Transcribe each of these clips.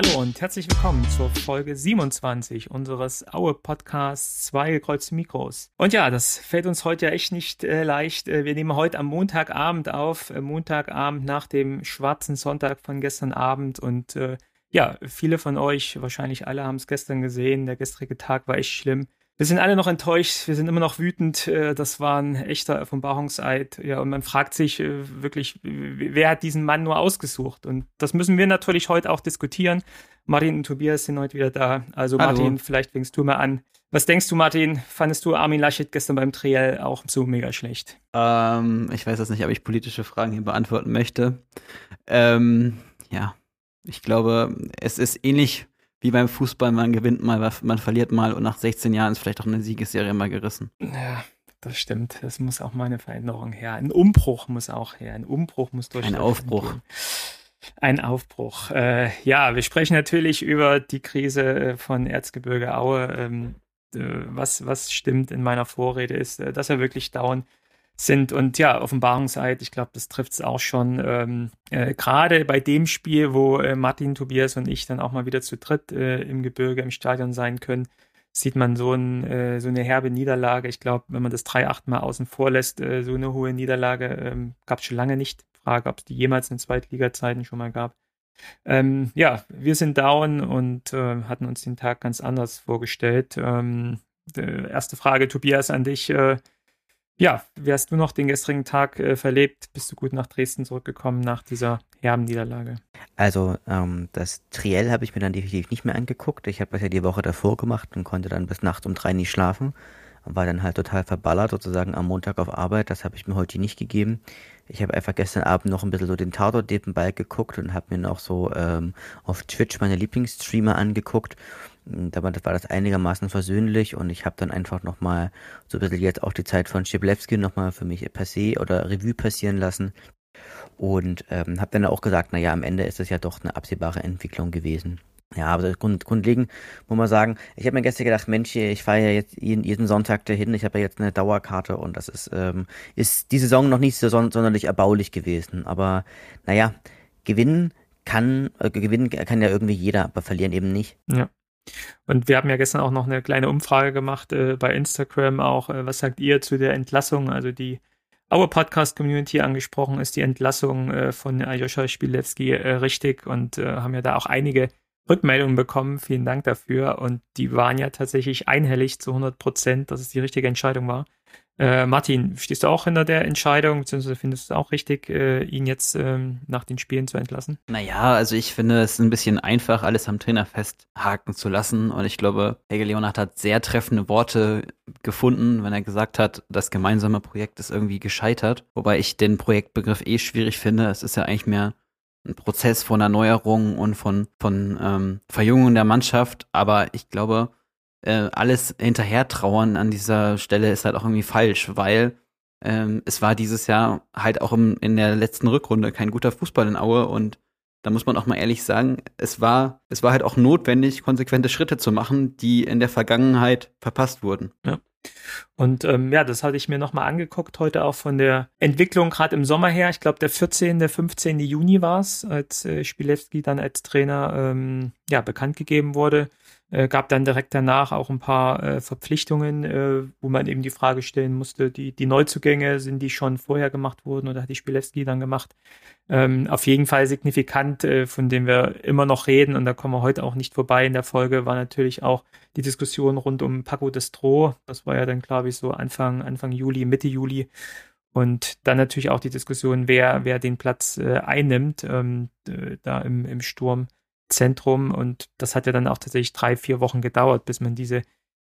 Hallo und herzlich willkommen zur Folge 27 unseres Aue Podcasts Zwei gekreuzte Mikros. Und ja, das fällt uns heute ja echt nicht äh, leicht. Äh, wir nehmen heute am Montagabend auf, äh, Montagabend nach dem schwarzen Sonntag von gestern Abend und äh, ja, viele von euch, wahrscheinlich alle haben es gestern gesehen. Der gestrige Tag war echt schlimm. Wir sind alle noch enttäuscht, wir sind immer noch wütend. Äh, das war ein echter Offenbarungseid. Ja, und man fragt sich äh, wirklich, wer hat diesen Mann nur ausgesucht? Und das müssen wir natürlich heute auch diskutieren. Martin und Tobias sind heute wieder da. Also Hallo. Martin, vielleicht fängst du mal an. Was denkst du, Martin? Fandest du Armin Laschet gestern beim Triell auch so mega schlecht? Ähm, ich weiß jetzt nicht, ob ich politische Fragen hier beantworten möchte. Ähm, ja, ich glaube, es ist ähnlich wie beim Fußball, man gewinnt mal, man verliert mal und nach 16 Jahren ist vielleicht auch eine Siegesserie mal gerissen. Ja, das stimmt. Das muss auch mal eine Veränderung her. Ein Umbruch muss auch her. Ein Umbruch muss durch. Ein Aufbruch. Gehen. Ein Aufbruch. Äh, ja, wir sprechen natürlich über die Krise äh, von Erzgebirge Aue. Ähm, äh, was, was stimmt in meiner Vorrede ist, äh, dass er wirklich dauernd sind. Und ja, Offenbarungseid, ich glaube, das trifft es auch schon. Ähm, äh, Gerade bei dem Spiel, wo äh, Martin, Tobias und ich dann auch mal wieder zu dritt äh, im Gebirge, im Stadion sein können, sieht man so, ein, äh, so eine herbe Niederlage. Ich glaube, wenn man das 3-8 mal außen vor lässt, äh, so eine hohe Niederlage ähm, gab es schon lange nicht. Frage, ob es die jemals in Zweitliga-Zeiten schon mal gab. Ähm, ja, wir sind down und äh, hatten uns den Tag ganz anders vorgestellt. Ähm, erste Frage, Tobias, an dich. Ja, wie hast du noch den gestrigen Tag äh, verlebt? Bist du gut nach Dresden zurückgekommen nach dieser herben Niederlage? Also ähm, das Triell habe ich mir dann definitiv nicht mehr angeguckt. Ich habe das ja die Woche davor gemacht und konnte dann bis nachts um drei nicht schlafen. War dann halt total verballert sozusagen am Montag auf Arbeit. Das habe ich mir heute nicht gegeben. Ich habe einfach gestern Abend noch ein bisschen so den Tatort nebenbei geguckt und habe mir noch so ähm, auf Twitch meine Lieblingsstreamer angeguckt da war das einigermaßen versöhnlich und ich habe dann einfach nochmal so ein bisschen jetzt auch die Zeit von Schiblewski nochmal für mich passé oder Revue passieren lassen und ähm, habe dann auch gesagt, naja, am Ende ist es ja doch eine absehbare Entwicklung gewesen. Ja, aber grund, grundlegend muss man sagen, ich habe mir gestern gedacht, Mensch, ich fahre ja jetzt jeden, jeden Sonntag dahin, ich habe ja jetzt eine Dauerkarte und das ist, ähm, ist die Saison noch nicht so son sonderlich erbaulich gewesen. Aber naja, gewinnen kann, äh, gewinnen kann ja irgendwie jeder, aber verlieren eben nicht. Ja. Und wir haben ja gestern auch noch eine kleine Umfrage gemacht äh, bei Instagram auch. Äh, was sagt ihr zu der Entlassung? Also die Our Podcast Community angesprochen, ist die Entlassung äh, von Aljoscha Spielewski äh, richtig und äh, haben ja da auch einige Rückmeldungen bekommen. Vielen Dank dafür. Und die waren ja tatsächlich einhellig zu 100 Prozent, dass es die richtige Entscheidung war. Äh, Martin, stehst du auch hinter der Entscheidung, beziehungsweise findest du es auch richtig, äh, ihn jetzt ähm, nach den Spielen zu entlassen? Naja, also ich finde es ein bisschen einfach, alles am Trainer festhaken zu lassen. Und ich glaube, Helge Leonard hat sehr treffende Worte gefunden, wenn er gesagt hat, das gemeinsame Projekt ist irgendwie gescheitert. Wobei ich den Projektbegriff eh schwierig finde. Es ist ja eigentlich mehr ein Prozess von Erneuerung und von, von ähm, Verjüngung der Mannschaft. Aber ich glaube, äh, alles hinterher trauern an dieser Stelle ist halt auch irgendwie falsch, weil ähm, es war dieses Jahr halt auch im, in der letzten Rückrunde kein guter Fußball in Aue und da muss man auch mal ehrlich sagen, es war, es war halt auch notwendig, konsequente Schritte zu machen, die in der Vergangenheit verpasst wurden. Ja. Und ähm, ja, das hatte ich mir nochmal angeguckt, heute auch von der Entwicklung gerade im Sommer her. Ich glaube, der 14., der 15. Juni war es, als äh, Spilewski dann als Trainer ähm, ja, bekannt gegeben wurde. Äh, gab dann direkt danach auch ein paar äh, Verpflichtungen, äh, wo man eben die Frage stellen musste, die, die Neuzugänge, sind die schon vorher gemacht worden oder hat die Spilewski dann gemacht? Ähm, auf jeden Fall signifikant, äh, von dem wir immer noch reden und da kommen wir heute auch nicht vorbei in der Folge, war natürlich auch die Diskussion rund um Paco Destro. Das war ja dann, glaube ich, so Anfang, Anfang Juli, Mitte Juli. Und dann natürlich auch die Diskussion, wer, wer den Platz äh, einnimmt, ähm, da im, im Sturm. Zentrum und das hat ja dann auch tatsächlich drei, vier Wochen gedauert, bis man diese,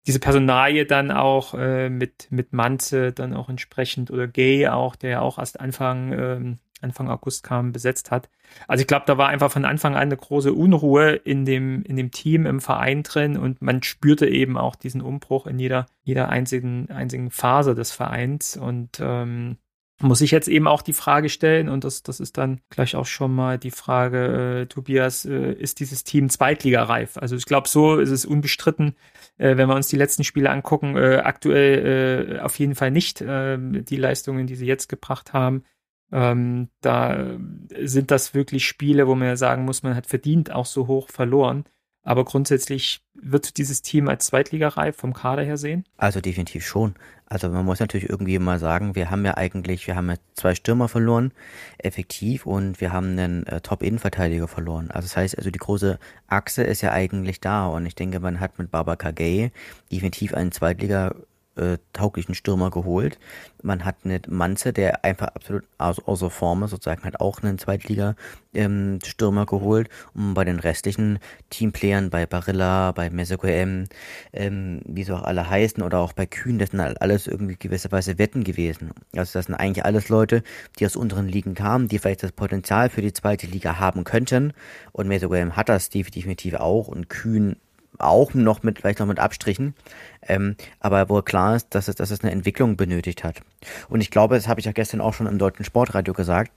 diese Personalie dann auch äh, mit, mit Manze dann auch entsprechend oder Gay auch, der ja auch erst Anfang, ähm, Anfang August kam, besetzt hat. Also ich glaube, da war einfach von Anfang an eine große Unruhe in dem, in dem Team, im Verein drin und man spürte eben auch diesen Umbruch in jeder, jeder einzigen, einzigen Phase des Vereins und ähm, muss ich jetzt eben auch die Frage stellen, und das, das ist dann gleich auch schon mal die Frage, äh, Tobias, äh, ist dieses Team zweitligareif? Also ich glaube, so ist es unbestritten, äh, wenn wir uns die letzten Spiele angucken, äh, aktuell äh, auf jeden Fall nicht äh, die Leistungen, die sie jetzt gebracht haben. Ähm, da sind das wirklich Spiele, wo man ja sagen muss, man hat verdient auch so hoch verloren. Aber grundsätzlich wird dieses Team als Zweitligareif vom Kader her sehen? Also definitiv schon. Also man muss natürlich irgendwie mal sagen, wir haben ja eigentlich, wir haben ja zwei Stürmer verloren, effektiv, und wir haben einen äh, Top-Innenverteidiger verloren. Also das heißt, also die große Achse ist ja eigentlich da und ich denke, man hat mit Baba Kagei definitiv einen Zweitliga äh, tauglichen Stürmer geholt. Man hat mit Manze, der einfach absolut aus, außer Form ist, sozusagen hat auch einen Zweitliga-Stürmer ähm, geholt. Und bei den restlichen Teamplayern, bei Barilla, bei Mesoqm, ähm, wie sie auch alle heißen, oder auch bei Kühn, das sind halt alles irgendwie gewisserweise Wetten gewesen. Also das sind eigentlich alles Leute, die aus unteren Ligen kamen, die vielleicht das Potenzial für die zweite Liga haben könnten. Und Mesoqm hat das definitiv auch und Kühn auch noch mit, vielleicht noch mit Abstrichen, ähm, aber wo klar ist, dass es, dass es eine Entwicklung benötigt hat. Und ich glaube, das habe ich ja gestern auch schon im deutschen Sportradio gesagt,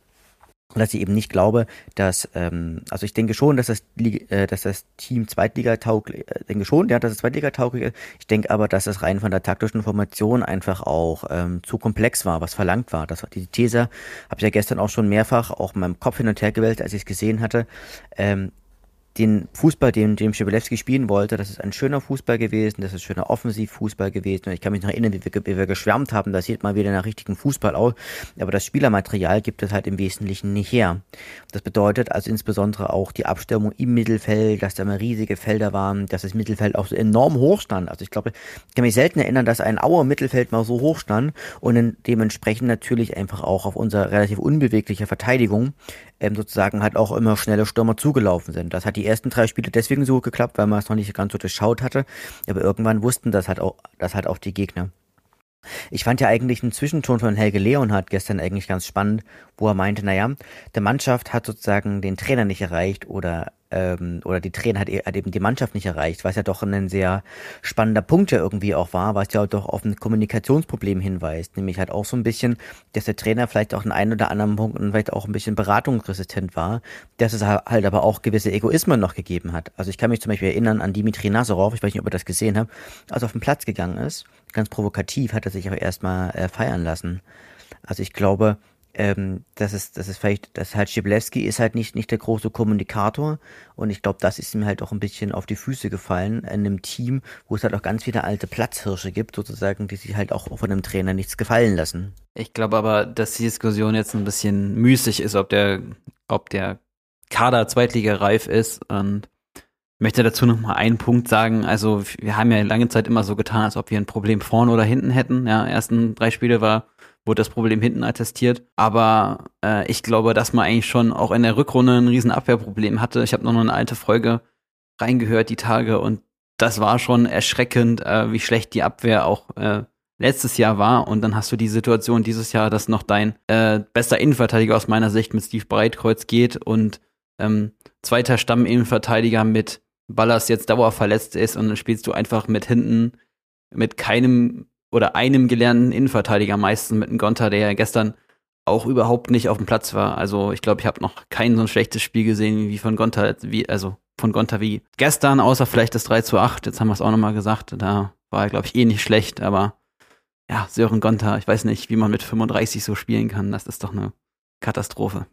dass ich eben nicht glaube, dass, ähm, also ich denke schon, dass das, äh, dass das Team Zweitliga tauglich, äh, denke schon, ja, dass es Zweitliga tauglich ist. Ich denke aber, dass es rein von der taktischen Formation einfach auch ähm, zu komplex war, was verlangt war. Das war die These, habe ich ja gestern auch schon mehrfach auch in meinem Kopf hin und her gewählt, als ich es gesehen hatte. Ähm, den Fußball, den, den Schibilewski spielen wollte, das ist ein schöner Fußball gewesen, das ist schöner Offensivfußball gewesen. Und ich kann mich noch erinnern, wie wir, wie wir geschwärmt haben, das sieht mal wieder nach richtigen Fußball aus. Aber das Spielermaterial gibt es halt im Wesentlichen nicht her. Das bedeutet also insbesondere auch die Abstimmung im Mittelfeld, dass da mal riesige Felder waren, dass das Mittelfeld auch so enorm hoch stand. Also ich glaube, ich kann mich selten erinnern, dass ein Auer Mittelfeld mal so hoch stand und dementsprechend natürlich einfach auch auf unserer relativ unbewegliche Verteidigung ähm, sozusagen halt auch immer schnelle Stürmer zugelaufen sind. Das hat die ersten drei Spiele deswegen so geklappt, weil man es noch nicht ganz so durchschaut hatte. Aber irgendwann wussten das halt auch, das halt auch die Gegner. Ich fand ja eigentlich einen Zwischenton von Helge Leonhardt gestern eigentlich ganz spannend, wo er meinte, naja, der Mannschaft hat sozusagen den Trainer nicht erreicht oder ähm, oder die Trainer hat, hat eben die Mannschaft nicht erreicht, was ja doch ein sehr spannender Punkt ja irgendwie auch war, was ja doch auf ein Kommunikationsproblem hinweist, nämlich halt auch so ein bisschen, dass der Trainer vielleicht auch in einen oder anderen Punkten vielleicht auch ein bisschen beratungsresistent war, dass es halt aber auch gewisse Egoismen noch gegeben hat. Also ich kann mich zum Beispiel erinnern an Dimitri Nazarov, ich weiß nicht, ob ihr das gesehen habt, als er auf den Platz gegangen ist, ganz provokativ hat er sich auch erstmal äh, feiern lassen. Also ich glaube, ähm, das ist, das ist vielleicht, das halt Schiblewski ist halt nicht, nicht der große Kommunikator und ich glaube, das ist ihm halt auch ein bisschen auf die Füße gefallen in einem Team, wo es halt auch ganz viele alte Platzhirsche gibt, sozusagen, die sich halt auch von einem Trainer nichts gefallen lassen. Ich glaube aber, dass die Diskussion jetzt ein bisschen müßig ist, ob der, ob der Kader Zweitliga reif ist und ich möchte dazu noch mal einen Punkt sagen. Also wir haben ja lange Zeit immer so getan, als ob wir ein Problem vorne oder hinten hätten. Ja, ersten drei Spiele war wurde das Problem hinten attestiert. Aber äh, ich glaube, dass man eigentlich schon auch in der Rückrunde ein riesen Abwehrproblem hatte. Ich habe noch eine alte Folge reingehört die Tage und das war schon erschreckend, äh, wie schlecht die Abwehr auch äh, letztes Jahr war. Und dann hast du die Situation dieses Jahr, dass noch dein äh, bester Innenverteidiger aus meiner Sicht mit Steve Breitkreuz geht und ähm, zweiter Stamm-Innenverteidiger mit Ballas jetzt dauerverletzt ist und dann spielst du einfach mit hinten mit keinem oder einem gelernten Innenverteidiger meistens mit einem Gonter, der ja gestern auch überhaupt nicht auf dem Platz war. Also ich glaube, ich habe noch kein so ein schlechtes Spiel gesehen wie von Gonter, wie, also von Gonter wie gestern, außer vielleicht das 3 zu 8. Jetzt haben wir es auch nochmal gesagt. Da war er, glaube ich, eh nicht schlecht, aber ja, Sören Gonter, ich weiß nicht, wie man mit 35 so spielen kann. Das ist doch eine Katastrophe.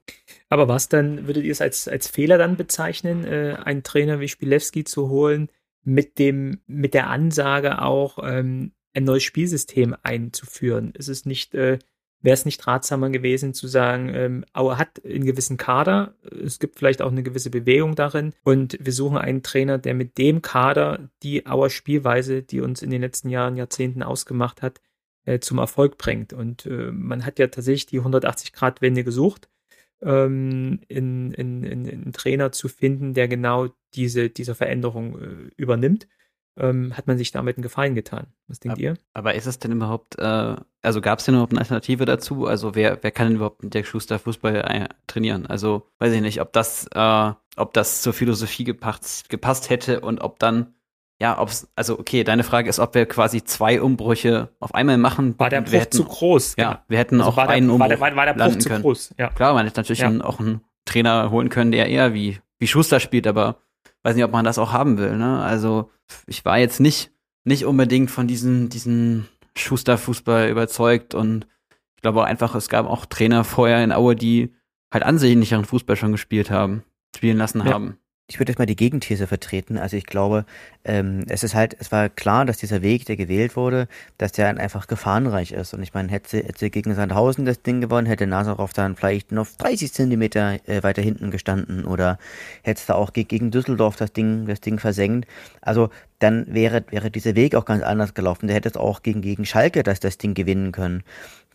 Aber was dann, würdet ihr es als, als Fehler dann bezeichnen, äh, einen Trainer wie Spilewski zu holen, mit dem, mit der Ansage auch, ähm, ein neues Spielsystem einzuführen? Ist es nicht, äh, wäre es nicht ratsamer gewesen zu sagen, ähm, Auer hat einen gewissen Kader, es gibt vielleicht auch eine gewisse Bewegung darin und wir suchen einen Trainer, der mit dem Kader die Auer Spielweise, die uns in den letzten Jahren, Jahrzehnten ausgemacht hat, äh, zum Erfolg bringt. Und äh, man hat ja tatsächlich die 180-Grad-Wende gesucht, ähm, in, in, in einen Trainer zu finden, der genau diese, diese Veränderung äh, übernimmt ähm, hat man sich damit einen Gefallen getan. Was denkt aber, ihr? Aber ist es denn überhaupt, äh, also gab es denn überhaupt eine Alternative dazu? Also wer, wer kann denn überhaupt mit der Schuster Fußball äh, trainieren? Also weiß ich nicht, ob das, äh, ob das zur Philosophie gepasst, gepasst hätte und ob dann ja, ob's, also okay, deine Frage ist, ob wir quasi zwei Umbrüche auf einmal machen. War der Bruch hätten, zu groß? Ja, genau. wir hätten also auch einen der, Umbruch war der, war der Bruch zu können. groß? Ja. Klar, man hätte natürlich ja. einen, auch einen Trainer holen können, der eher wie, wie Schuster spielt, aber weiß nicht, ob man das auch haben will. Ne? Also ich war jetzt nicht, nicht unbedingt von diesem, diesem Schuster-Fußball überzeugt und ich Ich glaube auch einfach, es gab auch Trainer vorher in Aue, die halt ansehnlicheren Fußball schon gespielt haben, spielen lassen ja. haben ich würde jetzt mal die Gegenthese vertreten. Also ich glaube, ähm, es ist halt, es war klar, dass dieser Weg, der gewählt wurde, dass der einfach gefahrenreich ist. Und ich meine, hätte, hätte gegen Sandhausen das Ding gewonnen, hätte Nazarov dann vielleicht noch 30 Zentimeter äh, weiter hinten gestanden oder hätte da auch gegen Düsseldorf das Ding, das Ding versenkt. Also dann wäre, wäre dieser Weg auch ganz anders gelaufen. Der hätte es auch gegen, gegen Schalke das, das Ding gewinnen können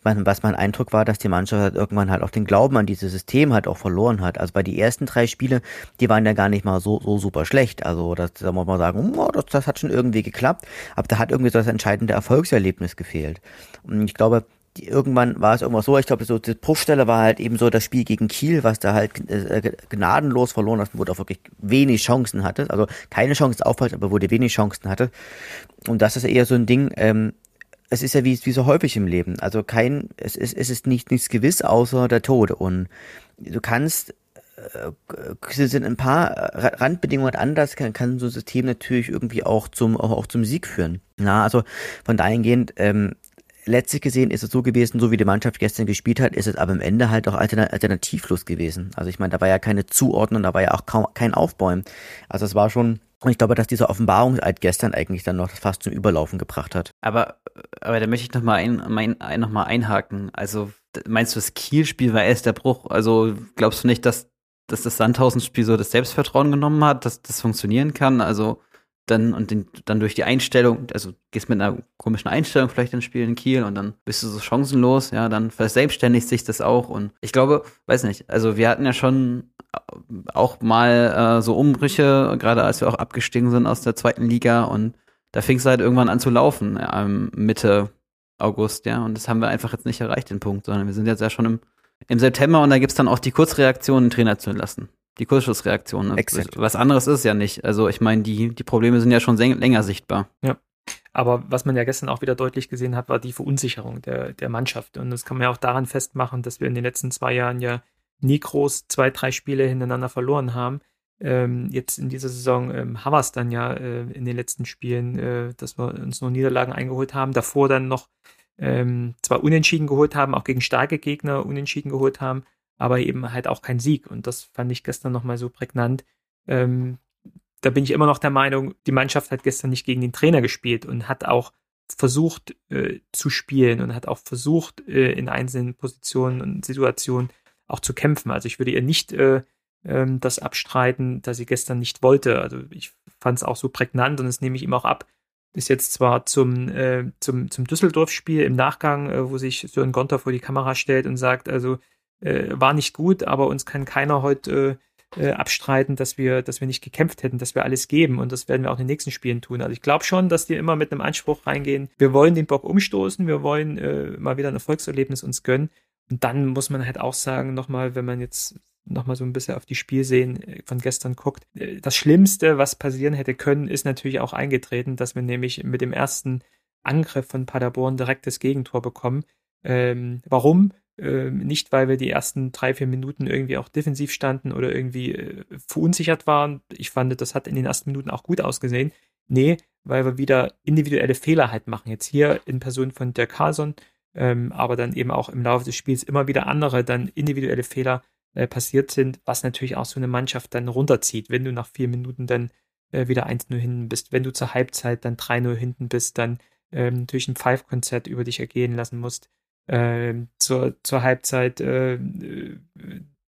was mein Eindruck war, dass die Mannschaft halt irgendwann halt auch den Glauben an dieses System halt auch verloren hat. Also bei die ersten drei Spiele, die waren ja gar nicht mal so, so super schlecht. Also das, da muss man sagen, oh, das, das hat schon irgendwie geklappt. Aber da hat irgendwie so das entscheidende Erfolgserlebnis gefehlt. Und ich glaube, die, irgendwann war es irgendwas so, ich glaube, so die Bruchstelle war halt eben so das Spiel gegen Kiel, was da halt äh, gnadenlos verloren hat, wo du auch wirklich wenig Chancen hatte, also keine Chancen aufhalt, aber wo du wenig Chancen hatte. Und das ist eher so ein Ding, ähm, es ist ja wie, wie so häufig im Leben. Also kein, es ist, es ist nicht, nichts gewiss außer der Tod. Und du kannst, äh, sind ein paar Randbedingungen anders, kann, kann so ein System natürlich irgendwie auch zum, auch, auch zum Sieg führen. Na, also von dahingehend, ähm, letztlich gesehen ist es so gewesen, so wie die Mannschaft gestern gespielt hat, ist es aber am Ende halt auch alternativlos gewesen. Also ich meine, da war ja keine Zuordnung, da war ja auch kaum kein Aufbäumen. Also es war schon und ich glaube, dass dieser Offenbarungseid gestern eigentlich dann noch fast zum Überlaufen gebracht hat. Aber, aber da möchte ich nochmal ein, mein, ein, noch einhaken. Also meinst du, das Kiel-Spiel war erst der Bruch? Also glaubst du nicht, dass, dass das Sandhausen-Spiel so das Selbstvertrauen genommen hat, dass das funktionieren kann? Also dann und den, dann durch die Einstellung, also gehst mit einer komischen Einstellung vielleicht ins Spiel in Kiel und dann bist du so chancenlos, ja, dann verselbstständigt sich das auch und ich glaube, weiß nicht, also wir hatten ja schon auch mal äh, so Umbrüche, gerade als wir auch abgestiegen sind aus der zweiten Liga und da fing es halt irgendwann an zu laufen, ja, Mitte August, ja, und das haben wir einfach jetzt nicht erreicht, den Punkt, sondern wir sind jetzt ja schon im, im September und da gibt's dann auch die Kurzreaktion, den Trainer zu entlassen. Die Kurzschlussreaktion. Ne? Exakt. Was anderes ist ja nicht. Also ich meine, die, die Probleme sind ja schon länger sichtbar. Ja. Aber was man ja gestern auch wieder deutlich gesehen hat, war die Verunsicherung der, der Mannschaft. Und das kann man ja auch daran festmachen, dass wir in den letzten zwei Jahren ja nie groß zwei, drei Spiele hintereinander verloren haben. Ähm, jetzt in dieser Saison ähm, haben wir es dann ja äh, in den letzten Spielen, äh, dass wir uns nur Niederlagen eingeholt haben. Davor dann noch ähm, zwar unentschieden geholt haben, auch gegen starke Gegner unentschieden geholt haben, aber eben halt auch kein Sieg. Und das fand ich gestern nochmal so prägnant. Ähm, da bin ich immer noch der Meinung, die Mannschaft hat gestern nicht gegen den Trainer gespielt und hat auch versucht äh, zu spielen und hat auch versucht, äh, in einzelnen Positionen und Situationen auch zu kämpfen. Also ich würde ihr nicht äh, ähm, das abstreiten, dass sie gestern nicht wollte. Also ich fand es auch so prägnant und das nehme ich ihm auch ab. Ist jetzt zwar zum, äh, zum, zum Düsseldorf-Spiel im Nachgang, äh, wo sich Sören Gonter vor die Kamera stellt und sagt, also äh, war nicht gut, aber uns kann keiner heute äh, abstreiten, dass wir, dass wir nicht gekämpft hätten, dass wir alles geben und das werden wir auch in den nächsten Spielen tun. Also ich glaube schon, dass die immer mit einem Anspruch reingehen, wir wollen den Bock umstoßen, wir wollen äh, mal wieder ein Erfolgserlebnis uns gönnen und dann muss man halt auch sagen, nochmal, wenn man jetzt nochmal so ein bisschen auf die Spielsehen äh, von gestern guckt, äh, das Schlimmste, was passieren hätte können, ist natürlich auch eingetreten, dass wir nämlich mit dem ersten Angriff von Paderborn direkt das Gegentor bekommen. Ähm, warum? Ähm, nicht, weil wir die ersten drei, vier Minuten irgendwie auch defensiv standen oder irgendwie äh, verunsichert waren. Ich fand, das hat in den ersten Minuten auch gut ausgesehen. Nee, weil wir wieder individuelle Fehler halt machen. Jetzt hier in Person von der Carson, ähm, aber dann eben auch im Laufe des Spiels immer wieder andere dann individuelle Fehler äh, passiert sind, was natürlich auch so eine Mannschaft dann runterzieht, wenn du nach vier Minuten dann äh, wieder 1-0 hinten bist, wenn du zur Halbzeit dann 3-0 hinten bist, dann ähm, durch ein Five-Konzert über dich ergehen lassen musst. Ähm, zur, zur Halbzeit äh, äh,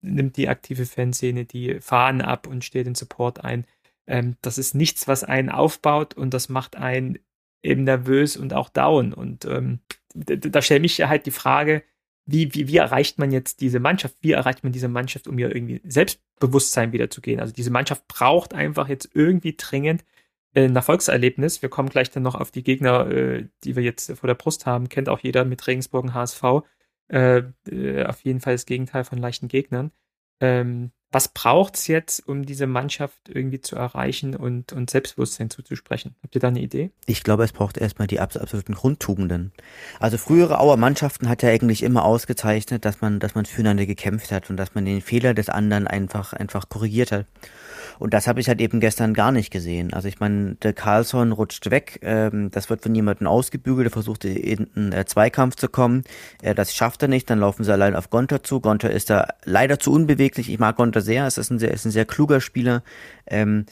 nimmt die aktive Fanszene die Fahnen ab und steht in Support ein. Ähm, das ist nichts, was einen aufbaut und das macht einen eben nervös und auch down. Und ähm, da, stelle mich halt die Frage, wie, wie, wie erreicht man jetzt diese Mannschaft? Wie erreicht man diese Mannschaft, um ihr irgendwie Selbstbewusstsein wiederzugehen? Also diese Mannschaft braucht einfach jetzt irgendwie dringend äh, ein Erfolgserlebnis. Wir kommen gleich dann noch auf die Gegner, äh, die wir jetzt vor der Brust haben. Kennt auch jeder mit Regensburg und HSV. Äh, äh, auf jeden Fall das Gegenteil von leichten Gegnern. Ähm, was braucht es jetzt, um diese Mannschaft irgendwie zu erreichen und, und Selbstbewusstsein zuzusprechen? Habt ihr da eine Idee? Ich glaube, es braucht erstmal die absoluten Grundtugenden. Also frühere Auer Mannschaften hat ja eigentlich immer ausgezeichnet, dass man, dass man füreinander gekämpft hat und dass man den Fehler des anderen einfach, einfach korrigiert hat. Und das habe ich halt eben gestern gar nicht gesehen. Also ich meine, der Carlson rutscht weg, ähm, das wird von jemandem ausgebügelt, der versucht in einen äh, Zweikampf zu kommen. Äh, das schafft er nicht, dann laufen sie allein auf Gonter zu. Gonter ist da leider zu unbeweglich. Ich mag Gonter sehr, es ist ein sehr, ist ein sehr kluger Spieler. Ähm,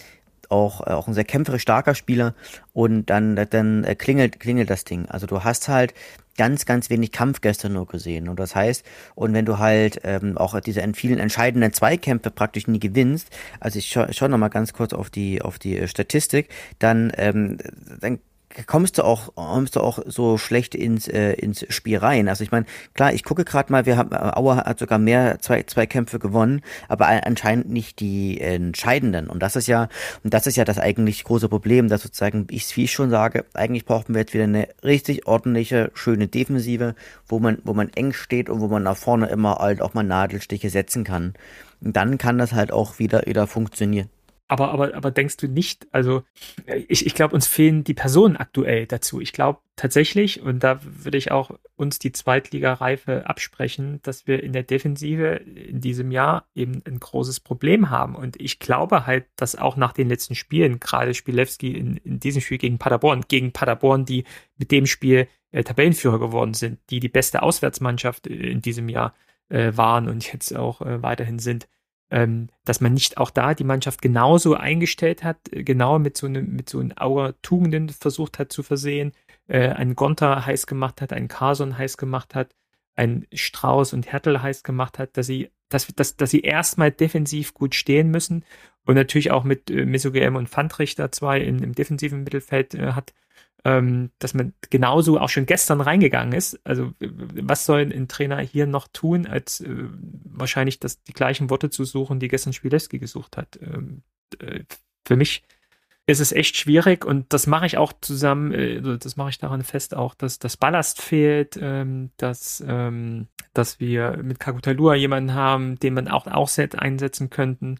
auch, äh, auch ein sehr kämpferisch starker Spieler und dann, dann äh, klingelt, klingelt das Ding. Also du hast halt ganz, ganz wenig Kampf gestern nur gesehen. Und das heißt, und wenn du halt ähm, auch diese vielen entscheidenden Zweikämpfe praktisch nie gewinnst, also ich schaue schau noch mal ganz kurz auf die auf die Statistik, dann ähm, dann kommst du auch kommst du auch so schlecht ins äh, ins Spiel rein. Also ich meine, klar, ich gucke gerade mal, wir haben Auer hat sogar mehr zwei zwei Kämpfe gewonnen, aber anscheinend nicht die entscheidenden und das ist ja und das ist ja das eigentlich große Problem, dass sozusagen ich wie ich schon sage, eigentlich brauchen wir jetzt wieder eine richtig ordentliche schöne Defensive, wo man wo man eng steht und wo man nach vorne immer halt auch mal Nadelstiche setzen kann. Und dann kann das halt auch wieder wieder funktionieren. Aber, aber, aber denkst du nicht, also ich, ich glaube, uns fehlen die Personen aktuell dazu. Ich glaube tatsächlich, und da würde ich auch uns die Zweitligareife absprechen, dass wir in der Defensive in diesem Jahr eben ein großes Problem haben. Und ich glaube halt, dass auch nach den letzten Spielen, gerade Spielewski in, in diesem Spiel gegen Paderborn, gegen Paderborn, die mit dem Spiel äh, Tabellenführer geworden sind, die die beste Auswärtsmannschaft in diesem Jahr äh, waren und jetzt auch äh, weiterhin sind, ähm, dass man nicht auch da die Mannschaft genauso eingestellt hat, äh, genau mit so einem, mit so einem Auer Tugenden versucht hat zu versehen, äh, einen Gonter heiß gemacht hat, einen Carson heiß gemacht hat, einen Strauß und Hertel heiß gemacht hat, dass sie, dass, dass, dass sie erstmal defensiv gut stehen müssen. Und natürlich auch mit äh, Mesogem und Pfandrichter zwei in, im defensiven Mittelfeld äh, hat, ähm, dass man genauso auch schon gestern reingegangen ist. Also was soll ein Trainer hier noch tun, als äh, wahrscheinlich das, die gleichen Worte zu suchen, die gestern Spielewski gesucht hat. Ähm, äh, für mich ist es echt schwierig und das mache ich auch zusammen, äh, das mache ich daran fest auch, dass das Ballast fehlt, ähm, dass, ähm, dass wir mit Kakutalua jemanden haben, den man auch, auch set einsetzen könnten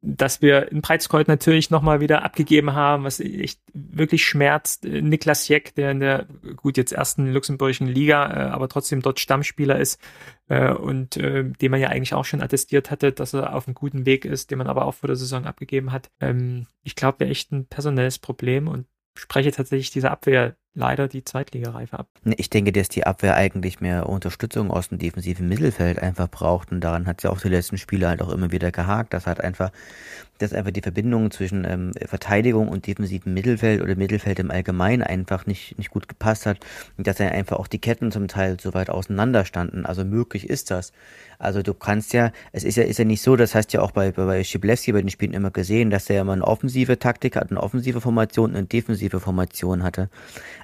dass wir in Breitskreuz natürlich nochmal wieder abgegeben haben, was echt wirklich schmerzt. Niklas Jeck, der in der gut jetzt ersten luxemburgischen Liga, äh, aber trotzdem dort Stammspieler ist äh, und äh, den man ja eigentlich auch schon attestiert hatte, dass er auf einem guten Weg ist, den man aber auch vor der Saison abgegeben hat. Ähm, ich glaube, wir echt ein personelles Problem und spreche tatsächlich diese Abwehr leider die Zweitligareife ab. Ich denke, dass die Abwehr eigentlich mehr Unterstützung aus dem defensiven Mittelfeld einfach braucht und daran hat sie auch die letzten Spiele halt auch immer wieder gehakt, dass halt einfach, dass einfach die Verbindung zwischen ähm, Verteidigung und defensivem Mittelfeld oder Mittelfeld im Allgemeinen einfach nicht, nicht gut gepasst hat und dass ja einfach auch die Ketten zum Teil so weit auseinander standen. Also möglich ist das. Also du kannst ja, es ist ja, ist ja nicht so, das heißt ja auch bei, bei Schiblewski bei den Spielen immer gesehen, dass er ja immer eine offensive Taktik hat, eine offensive Formation und eine defensive Formation hatte.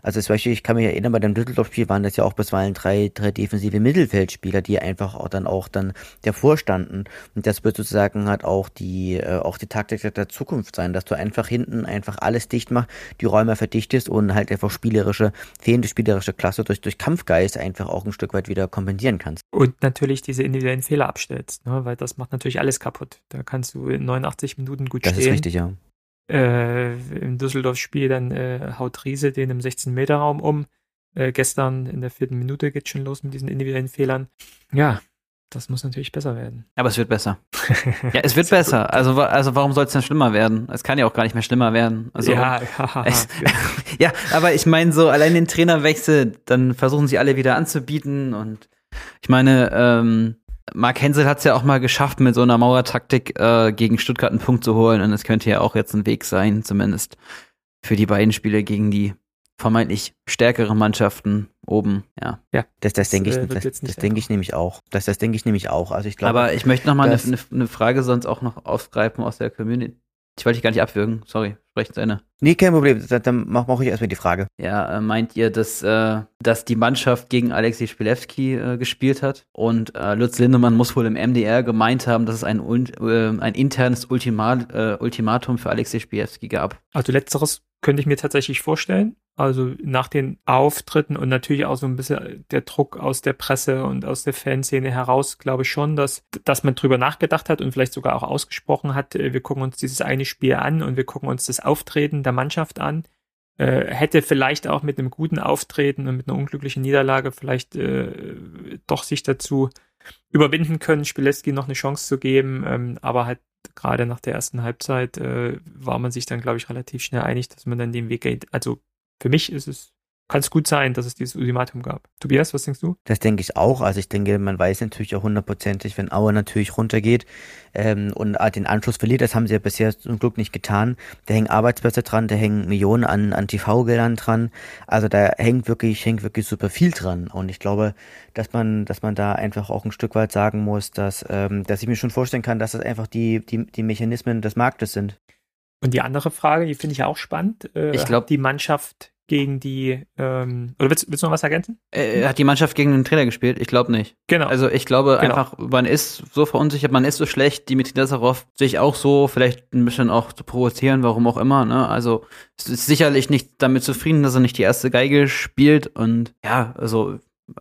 Also zum Beispiel, ich kann mich erinnern, bei dem Düsseldorf-Spiel waren das ja auch bisweilen drei, drei defensive Mittelfeldspieler, die einfach auch dann auch dann davor standen. Und das wird sozusagen halt auch die, äh, auch die Taktik der Zukunft sein, dass du einfach hinten einfach alles dicht machst, die Räume verdichtest und halt einfach spielerische, fehlende spielerische Klasse durch, durch Kampfgeist einfach auch ein Stück weit wieder kompensieren kannst. Und natürlich diese individuellen Fehler abstellst, ne? weil das macht natürlich alles kaputt. Da kannst du in 89 Minuten gut das stehen. Das ist richtig, ja äh, im Düsseldorf-Spiel dann äh, haut Riese den im 16-Meter-Raum um. Äh, gestern in der vierten Minute geht schon los mit diesen individuellen Fehlern. Ja, das muss natürlich besser werden. Aber es wird besser. ja, es wird besser. Also, also warum soll es denn schlimmer werden? Es kann ja auch gar nicht mehr schlimmer werden. Also, ja, es, ja, aber ich meine so, allein den Trainerwechsel, dann versuchen sie alle wieder anzubieten und ich meine, ähm, Mark Hensel hat es ja auch mal geschafft, mit so einer Mauertaktik äh, gegen Stuttgart einen Punkt zu holen. Und es könnte ja auch jetzt ein Weg sein, zumindest für die beiden Spiele gegen die vermeintlich stärkeren Mannschaften oben. Ja, ja das, das denke ich, äh, das, das denke ich nämlich auch. Das, das denke ich nämlich auch. Also ich glaube. Aber ich möchte noch mal eine, eine, eine Frage sonst auch noch aufgreifen aus der Community. Ich wollte dich gar nicht abwürgen, sorry, sprecht zu Ende. Nee, kein Problem, dann mache mach ich erstmal die Frage. Ja, äh, meint ihr, dass, äh, dass die Mannschaft gegen Alexei Spilewski äh, gespielt hat und äh, Lutz Lindemann muss wohl im MDR gemeint haben, dass es ein, äh, ein internes Ultima, äh, Ultimatum für Alexei Spilewski gab? Also letzteres könnte ich mir tatsächlich vorstellen. Also nach den Auftritten und natürlich auch so ein bisschen der Druck aus der Presse und aus der Fanszene heraus, glaube ich schon, dass, dass man drüber nachgedacht hat und vielleicht sogar auch ausgesprochen hat, äh, wir gucken uns dieses eine Spiel an und wir gucken uns das Auftreten der Mannschaft an. Äh, hätte vielleicht auch mit einem guten Auftreten und mit einer unglücklichen Niederlage vielleicht äh, doch sich dazu überwinden können, Spileski noch eine Chance zu geben, ähm, aber halt gerade nach der ersten Halbzeit äh, war man sich dann, glaube ich, relativ schnell einig, dass man dann den Weg geht. Also für mich ist es kann es gut sein, dass es dieses Ultimatum gab. Tobias, was denkst du? Das denke ich auch. Also ich denke, man weiß natürlich auch hundertprozentig, wenn Auer natürlich runtergeht ähm, und den Anschluss verliert, das haben sie ja bisher zum Glück nicht getan. Da hängen Arbeitsplätze dran, da hängen Millionen an, an TV-Geldern dran. Also da hängt wirklich, hängt wirklich super viel dran. Und ich glaube, dass man, dass man da einfach auch ein Stück weit sagen muss, dass, ähm, dass ich mir schon vorstellen kann, dass das einfach die, die, die Mechanismen des Marktes sind. Und die andere Frage, die finde ich ja auch spannend. Äh, ich glaube, die Mannschaft gegen die, ähm, oder willst, willst du noch was ergänzen? Äh, hat die Mannschaft gegen den Trainer gespielt? Ich glaube nicht. Genau. Also ich glaube Genau. einfach, man ist so verunsichert, man ist so schlecht, Dimitri Nazarov sich auch so, vielleicht ein bisschen auch zu provozieren, warum auch immer, ne? Also es ist sicherlich nicht damit zufrieden, dass er nicht die erste Geige spielt und ja, also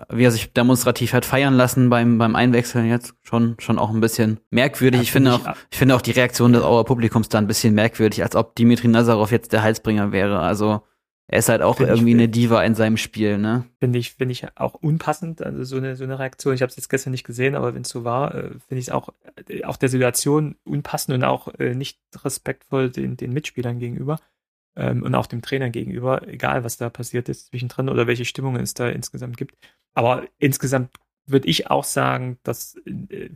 wie er sich demonstrativ hat feiern lassen beim, beim Einwechseln jetzt schon, schon auch ein bisschen merkwürdig. Ja, ich finde auch, ich- finde auch die Reaktion des Auer Publikums da ein bisschen merkwürdig, als ob Dimitri Nazarov jetzt der Heilsbringer wäre. Also er ist halt auch Finde ich- irgendwie eine Diva in seinem Spiel, ne? Finde ich, finde ich auch unpassend, also so eine, so eine Reaktion. Ich habe es jetzt gestern nicht gesehen, aber wenn es so war, äh, finde ich es auch, äh, auch der Situation unpassend und auch äh, nicht respektvoll den, den Mitspielern gegenüber ähm, und auch dem Trainer gegenüber, egal was da passiert ist zwischendrin oder welche Stimmungen es da insgesamt gibt. Aber insgesamt würde ich auch sagen, dass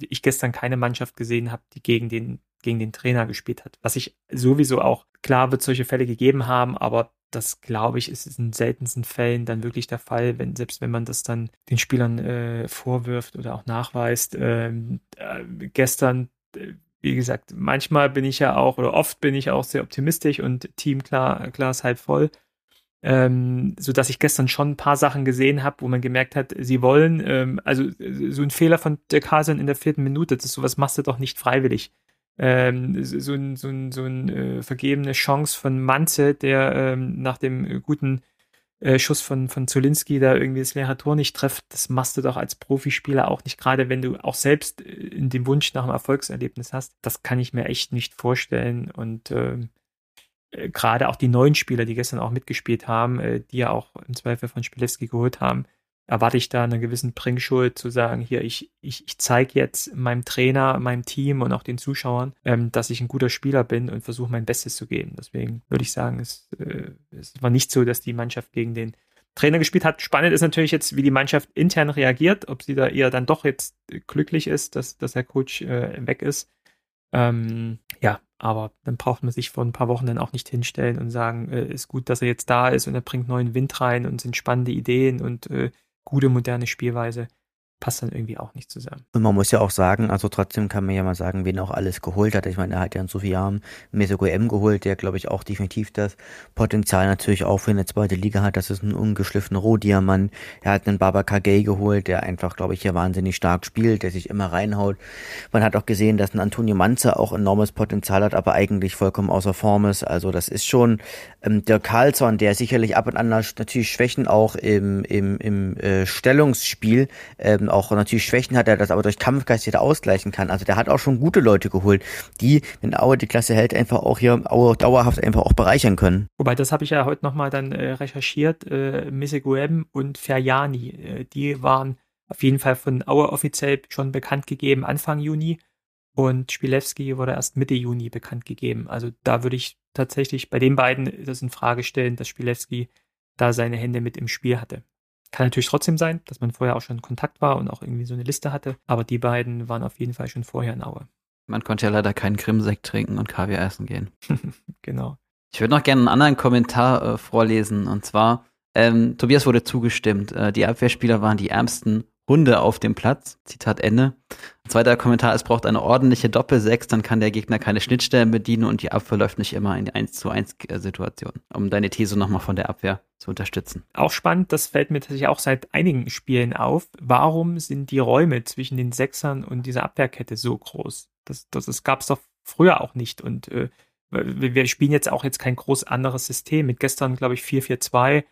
ich gestern keine Mannschaft gesehen habe, die gegen den, gegen den Trainer gespielt hat. Was ich sowieso auch, klar wird solche Fälle gegeben haben, aber das glaube ich, ist in seltensten Fällen dann wirklich der Fall, wenn, selbst wenn man das dann den Spielern äh, vorwirft oder auch nachweist. Ähm, äh, gestern, äh, wie gesagt, manchmal bin ich ja auch, oder oft bin ich auch sehr optimistisch und Team klar, ist halb voll. Ähm, so dass ich gestern schon ein paar Sachen gesehen habe, wo man gemerkt hat, sie wollen, ähm, also äh, so ein Fehler von der Carson in der vierten Minute, das sowas machst du doch nicht freiwillig. Ähm, so ein, so ein, so ein äh, vergebene Chance von Manze, der ähm, nach dem äh, guten äh, Schuss von, von Zolinski da irgendwie das leere Tor nicht trifft, das machst du doch als Profispieler auch nicht, gerade wenn du auch selbst äh, in dem Wunsch nach einem Erfolgserlebnis hast. Das kann ich mir echt nicht vorstellen und ähm, äh, gerade auch die neuen Spieler, die gestern auch mitgespielt haben, äh, die ja auch im Zweifel von Spielewski geholt haben, erwarte ich da einen gewissen Bringschuld zu sagen, hier, ich, ich, ich zeige jetzt meinem Trainer, meinem Team und auch den Zuschauern, ähm, dass ich ein guter Spieler bin und versuche mein Bestes zu geben. Deswegen würde ich sagen, es, äh, es war nicht so, dass die Mannschaft gegen den Trainer gespielt hat. Spannend ist natürlich jetzt, wie die Mannschaft intern reagiert, ob sie da eher dann doch jetzt glücklich ist, dass, dass der Coach äh, weg ist. Ähm, ja, aber dann braucht man sich vor ein paar Wochen dann auch nicht hinstellen und sagen, äh, ist gut, dass er jetzt da ist und er bringt neuen Wind rein und sind spannende Ideen und äh, gute moderne Spielweise. Passt dann irgendwie auch nicht zusammen. Und man muss ja auch sagen, also trotzdem kann man ja mal sagen, wen auch alles geholt hat. Ich meine, er hat ja in so vielen Jahren Mesoko M geholt, der glaube ich auch definitiv das Potenzial natürlich auch für eine zweite Liga hat. Das ist ein ungeschliffener Rohdiamant. Er hat einen Baba Kagei geholt, der einfach, glaube ich, hier wahnsinnig stark spielt, der sich immer reinhaut. Man hat auch gesehen, dass ein Antonio Manze auch enormes Potenzial hat, aber eigentlich vollkommen außer Form ist. Also das ist schon ähm, der Karlsson, der sicherlich ab und an natürlich Schwächen auch im, im, im äh, Stellungsspiel ähm, auch natürlich Schwächen hat, er das aber durch Kampfgeist wieder ausgleichen kann. Also der hat auch schon gute Leute geholt, die, wenn Aue die Klasse hält, einfach auch hier Aue dauerhaft einfach auch bereichern können. Wobei, das habe ich ja heute nochmal dann äh, recherchiert. Äh, Miseguem und Ferjani, äh, die waren auf jeden Fall von Aue offiziell schon bekannt gegeben Anfang Juni und Spilewski wurde erst Mitte Juni bekannt gegeben. Also da würde ich tatsächlich bei den beiden das in Frage stellen, dass Spilewski da seine Hände mit im Spiel hatte. Kann natürlich trotzdem sein, dass man vorher auch schon in Kontakt war und auch irgendwie so eine Liste hatte, aber die beiden waren auf jeden Fall schon vorher in Aue. Man konnte ja leider keinen Krimsekt trinken und Kaviar essen gehen. genau. Ich würde noch gerne einen anderen Kommentar äh, vorlesen. Und zwar, ähm, Tobias wurde zugestimmt. Äh, die Abwehrspieler waren die ärmsten Hunde auf dem Platz. Zitat Ende. Ein zweiter Kommentar, es braucht eine ordentliche Doppelsechs, dann kann der Gegner keine Schnittstellen bedienen und die Abwehr läuft nicht immer in die 1 zu 1 Situation. Um deine These nochmal von der Abwehr zu unterstützen. Auch spannend, das fällt mir tatsächlich auch seit einigen Spielen auf. Warum sind die Räume zwischen den Sechsern und dieser Abwehrkette so groß? Das, das, das gab es doch früher auch nicht. Und äh, wir spielen jetzt auch jetzt kein groß anderes System. Mit gestern, glaube ich, 4-4-2.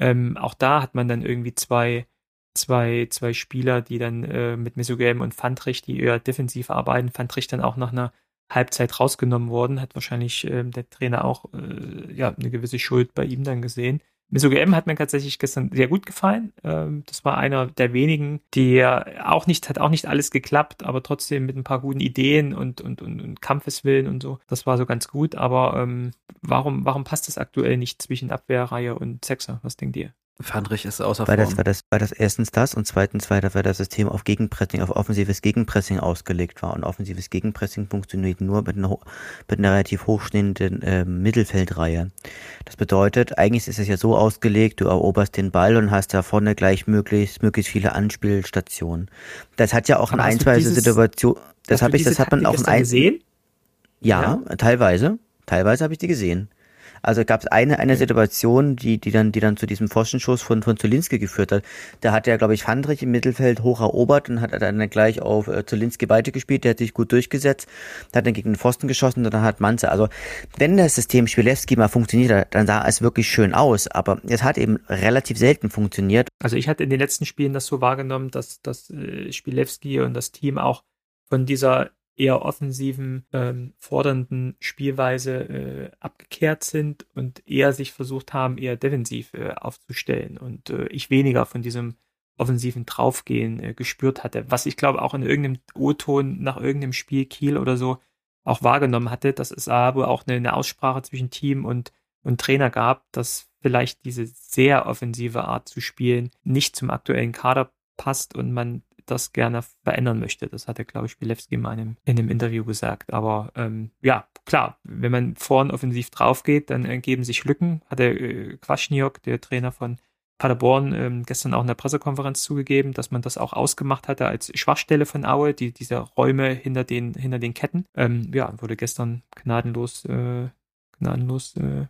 Ähm, auch da hat man dann irgendwie zwei, zwei, zwei Spieler, die dann äh, mit Mesogame und Fandrich, die eher defensiv arbeiten. Fandrich dann auch nach einer Halbzeit rausgenommen worden, hat wahrscheinlich äh, der Trainer auch äh, ja, eine gewisse Schuld bei ihm dann gesehen. Misoge M hat mir tatsächlich gestern sehr gut gefallen. Ähm, das war einer der wenigen, die auch nicht, hat auch nicht alles geklappt, aber trotzdem mit ein paar guten Ideen und, und, und, und Kampfeswillen und so. Das war so ganz gut. Aber ähm, warum, warum passt das aktuell nicht zwischen Abwehrreihe und Sechser? Was denkt ihr? Fandrich ist außer weil Form. Das, weil, das, weil das erstens das und zweitens, weil, weil das System auf Gegenpressing, auf offensives Gegenpressing ausgelegt war. Und offensives Gegenpressing funktioniert nur mit einer, mit einer relativ hochstehenden äh, Mittelfeldreihe. Das bedeutet, eigentlich ist es ja so ausgelegt, du eroberst den Ball und hast da vorne gleich möglichst, möglichst viele Anspielstationen. Das hat ja auch in ein, zwei Situationen, das habe ich, das hat man auch in ein, gesehen? Ja, ja, teilweise. Teilweise habe ich die gesehen. Also gab es eine, eine Situation, die, die dann, die dann zu diesem Pfostenschuss von, von Zulinski geführt hat. Da hat er, glaube ich, Fandrich im Mittelfeld hoch erobert und hat dann gleich auf äh, Zulinski weitergespielt. Der hat sich gut durchgesetzt, hat dann gegen den Pfosten geschossen und dann hat Manze. Also, wenn das System Spielewski mal funktioniert, dann sah es wirklich schön aus. Aber es hat eben relativ selten funktioniert. Also ich hatte in den letzten Spielen das so wahrgenommen, dass, dass äh, Spielewski und das Team auch von dieser eher offensiven, ähm, fordernden Spielweise äh, abgekehrt sind und eher sich versucht haben, eher defensiv äh, aufzustellen und äh, ich weniger von diesem offensiven Draufgehen äh, gespürt hatte, was ich glaube auch in irgendeinem O-Ton nach irgendeinem Spiel Kiel oder so auch wahrgenommen hatte, dass es aber auch eine, eine Aussprache zwischen Team und, und Trainer gab, dass vielleicht diese sehr offensive Art zu spielen nicht zum aktuellen Kader passt und man das gerne verändern möchte. Das hat er, glaube ich, Bilewski in einem, in einem Interview gesagt. Aber ähm, ja, klar, wenn man vorn offensiv drauf geht, dann ergeben sich Lücken. Hat der äh, Quaschniok, der Trainer von Paderborn, ähm, gestern auch in der Pressekonferenz zugegeben, dass man das auch ausgemacht hatte als Schwachstelle von Aue, die, diese Räume hinter den, hinter den Ketten. Ähm, ja, wurde gestern gnadenlos, äh, gnadenlos äh,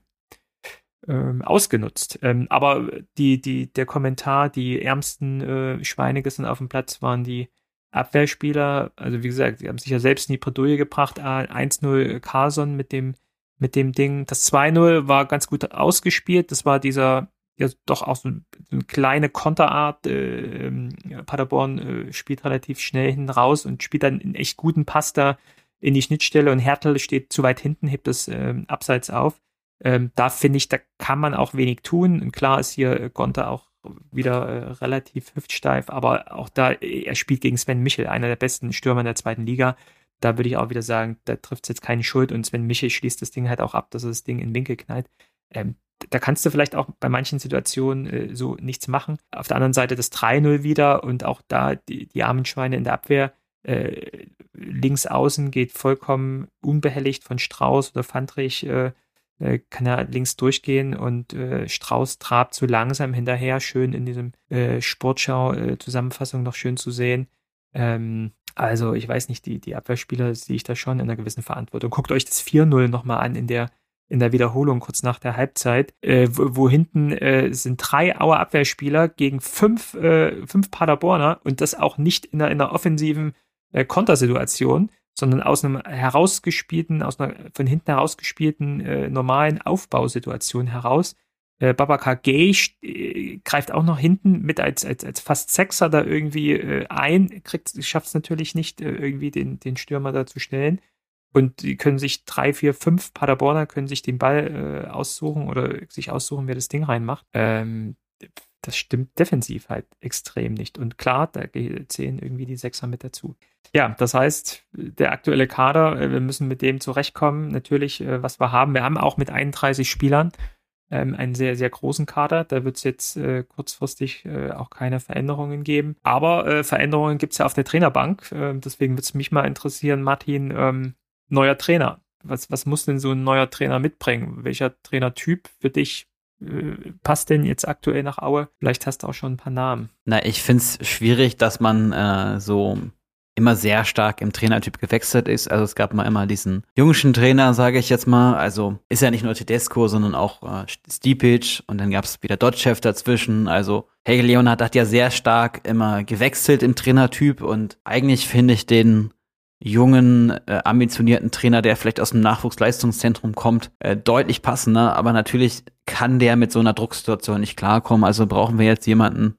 ähm, ausgenutzt. Ähm, aber die, die, der Kommentar, die ärmsten äh, Schweine gestern auf dem Platz waren die Abwehrspieler. Also wie gesagt, sie haben sich ja selbst in die Bredouille gebracht. 1-0 Carson mit dem, mit dem Ding. Das 2-0 war ganz gut ausgespielt. Das war dieser, ja doch auch so, eine kleine Konterart. Äh, ähm, Paderborn äh, spielt relativ schnell hinten raus und spielt dann einen echt guten Pass da in die Schnittstelle und Hertel steht zu weit hinten, hebt das äh, abseits auf. Ähm, da finde ich, da kann man auch wenig tun. Und klar ist hier äh, Gonta auch wieder äh, relativ hüftsteif, aber auch da, er spielt gegen Sven Michel, einer der besten Stürmer der zweiten Liga. Da würde ich auch wieder sagen, da trifft es jetzt keine Schuld und Sven Michel schließt das Ding halt auch ab, dass er das Ding in Winkel knallt. Ähm, da kannst du vielleicht auch bei manchen Situationen äh, so nichts machen. Auf der anderen Seite das 3-0 wieder und auch da die, die armen Schweine in der Abwehr. Äh, links außen geht vollkommen unbehelligt von Strauß oder Fandrich äh, äh, kann er links durchgehen und äh, Strauß trabt so langsam hinterher, schön in diesem äh, Sportschau-Zusammenfassung noch schön zu sehen. Ähm, also ich weiß nicht, die, die Abwehrspieler sehe ich da schon in einer gewissen Verantwortung. Guckt euch das 4-0 nochmal an in der in der Wiederholung kurz nach der Halbzeit, äh, wo, wo hinten äh, sind drei Auer Abwehrspieler gegen fünf, äh, fünf Paderborner und das auch nicht in einer, in einer offensiven äh, Kontersituation, sondern aus einem herausgespielten, aus einer von hinten herausgespielten äh, normalen Aufbausituation heraus. Äh, Babakar Gay äh, greift auch noch hinten mit als, als, als fast Sechser da irgendwie äh, ein, schafft es natürlich nicht, äh, irgendwie den, den Stürmer da zu stellen. Und die können sich drei, vier, fünf Paderborner können sich den Ball äh, aussuchen oder sich aussuchen, wer das Ding reinmacht. Ähm, das stimmt defensiv halt extrem nicht. Und klar, da zählen irgendwie die Sechser mit dazu. Ja, das heißt, der aktuelle Kader, äh, wir müssen mit dem zurechtkommen. Natürlich, äh, was wir haben. Wir haben auch mit 31 Spielern ähm, einen sehr, sehr großen Kader. Da wird es jetzt äh, kurzfristig auch keine Veränderungen geben. Aber Veränderungen gibt es ja auf der Trainerbank. Äh, deswegen würde es mich mal interessieren, Martin, ähm, neuer Trainer. Was, was muss denn so ein neuer Trainer mitbringen? Welcher Trainertyp für dich passt denn jetzt aktuell nach Aue? Vielleicht hast du auch schon ein paar Namen. Na, ich finde es schwierig, dass man äh, so immer sehr stark im Trainertyp gewechselt ist. Also es gab mal immer diesen jungschen Trainer, sage ich jetzt mal. Also ist ja nicht nur Tedesco, sondern auch äh, Stipic und dann gab es wieder Dotchev dazwischen. Also Hegel Leonhardt hat ja sehr stark immer gewechselt im Trainertyp und eigentlich finde ich den jungen, äh, ambitionierten Trainer, der vielleicht aus dem Nachwuchsleistungszentrum kommt, äh, deutlich passender. Aber natürlich kann der mit so einer Drucksituation nicht klarkommen. Also brauchen wir jetzt jemanden,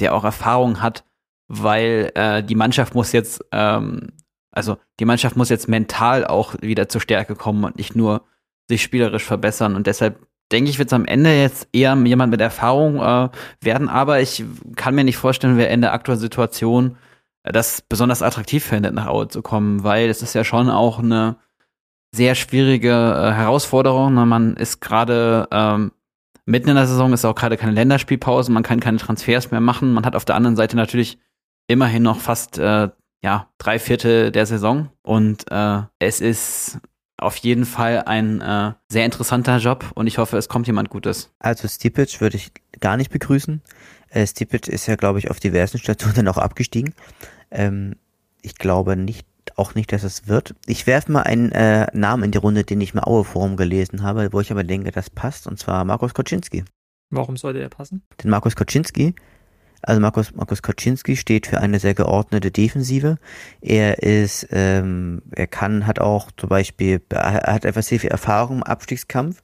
der auch Erfahrung hat, weil äh, die Mannschaft muss jetzt, ähm, also die Mannschaft muss jetzt mental auch wieder zur Stärke kommen und nicht nur sich spielerisch verbessern. Und deshalb denke ich, wird es am Ende jetzt eher jemand mit Erfahrung äh, werden. Aber ich kann mir nicht vorstellen, wer in der aktuellen Situation das besonders attraktiv findet, nach Aue zu kommen, weil es ist ja schon auch eine sehr schwierige äh, Herausforderung. Ne? Man ist gerade ähm, mitten in der Saison, ist auch gerade keine Länderspielpause, man kann keine Transfers mehr machen. Man hat auf der anderen Seite natürlich immerhin noch fast äh, ja, drei Viertel der Saison. Und äh, es ist auf jeden Fall ein äh, sehr interessanter Job und ich hoffe, es kommt jemand Gutes. Also Stipic würde ich gar nicht begrüßen. Äh, Stipic ist ja, glaube ich, auf diversen Stationen auch abgestiegen. Ähm, ich glaube nicht, auch nicht, dass es wird. Ich werfe mal einen äh, Namen in die Runde, den ich im Aue-Forum gelesen habe, wo ich aber denke, das passt, und zwar Markus Koczynski. Warum sollte er passen? Denn Markus Koczynski also Markus, Markus Koczynski steht für eine sehr geordnete Defensive. Er ist, ähm, er kann, hat auch zum Beispiel, er hat etwas sehr viel Erfahrung im Abstiegskampf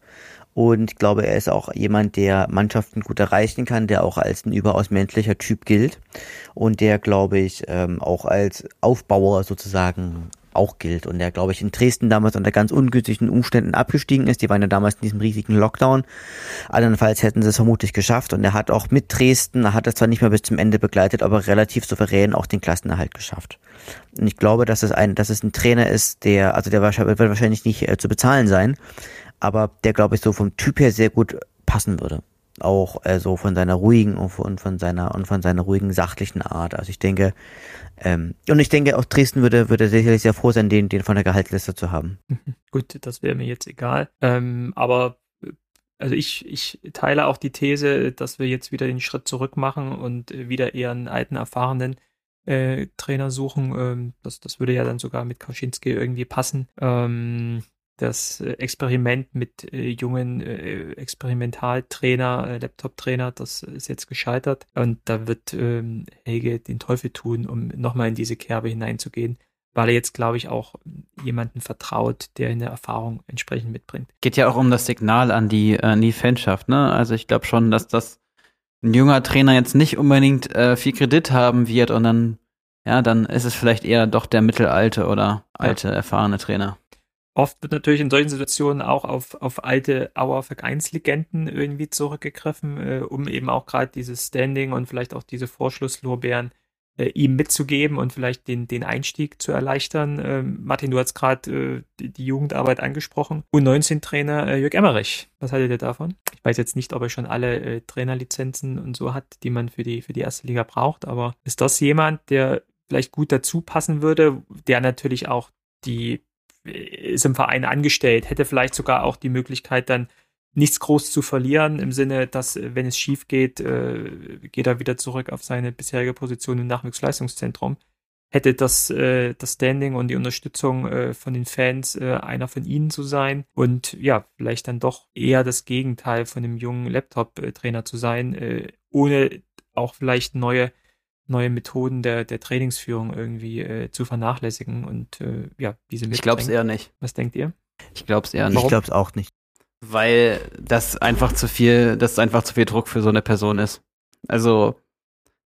und ich glaube, er ist auch jemand, der Mannschaften gut erreichen kann, der auch als ein überaus menschlicher Typ gilt und der, glaube ich, ähm, auch als Aufbauer sozusagen auch gilt und der, glaube ich, in Dresden damals unter ganz ungünstigen Umständen abgestiegen ist. Die waren ja damals in diesem riesigen Lockdown. Andernfalls hätten sie es vermutlich geschafft und er hat auch mit Dresden, er hat es zwar nicht mehr bis zum Ende begleitet, aber relativ souverän auch den Klassenerhalt geschafft. Und ich glaube, dass es ein, dass es ein Trainer ist, der, also der wird wahrscheinlich nicht äh, zu bezahlen sein, aber der, glaube ich, so vom Typ her sehr gut passen würde. Auch äh, so von seiner ruhigen und von, seiner und von seiner ruhigen sachlichen Art. Also ich denke, ähm, und ich denke, auch Dresden würde, würde sicherlich sehr froh sein, den, den von der Gehaltsliste zu haben. Gut, das wäre mir jetzt egal. Ähm, aber äh, also ich, ich teile auch die These, dass wir jetzt wieder den Schritt zurück machen und äh, wieder eher einen alten, erfahrenen äh, Trainer suchen. Ähm, das, das würde ja dann sogar mit Kaczynski irgendwie passen. Ähm, das äh, Experiment mit äh, jungen äh, Experimentaltrainer, äh, Laptop-Trainer, das ist jetzt gescheitert. Und da wird ähm, Helge den Teufel tun, um nochmal in diese Kerbe hineinzugehen, weil er jetzt, glaube ich, auch jemanden vertraut, der eine Erfahrung entsprechend mitbringt. Geht ja auch um das Signal an die, äh, an die Fanschaft, ne? Also ich glaube schon, dass das ein junger Trainer jetzt nicht unbedingt äh, viel Kredit haben wird und dann, ja, dann ist es vielleicht eher doch der mittelalte oder alte, ja. erfahrene Trainer. Oft wird natürlich in solchen Situationen auch auf, auf alte Auer Vereinslegenden irgendwie zurückgegriffen, äh, um eben auch gerade dieses Standing und vielleicht auch diese Vorschlusslorbeeren äh, ihm mitzugeben und vielleicht den, den Einstieg zu erleichtern. Ähm, Martin, du hast gerade äh, die, die, Jugendarbeit angesprochen. U19-Trainer äh, Jörg Emmerich, was haltet ihr davon? Ich weiß jetzt nicht, ob er schon alle äh, Trainerlizenzen und so hat, die man für die, für die erste Liga braucht, aber ist das jemand, der vielleicht gut dazu passen würde, der natürlich auch die ist im Verein angestellt, hätte vielleicht sogar auch die Möglichkeit, dann nichts groß zu verlieren, im Sinne, dass, äh, wenn es schief geht, äh, geht er wieder zurück auf seine bisherige Position im Nachwuchsleistungszentrum. Hätte das, äh, das Standing und die Unterstützung äh, von den Fans, äh, einer von ihnen zu sein und ja, vielleicht dann doch eher das Gegenteil von einem jungen Laptop-Trainer zu sein, äh, ohne auch vielleicht neue neue Methoden der, der Trainingsführung irgendwie äh, zu vernachlässigen und äh, ja, diese Ich glaube es eher nicht. Was denkt ihr? Ich glaube es eher nicht. Ich glaube es auch nicht. Weil das einfach zu viel, das einfach zu viel Druck für so eine Person ist. Also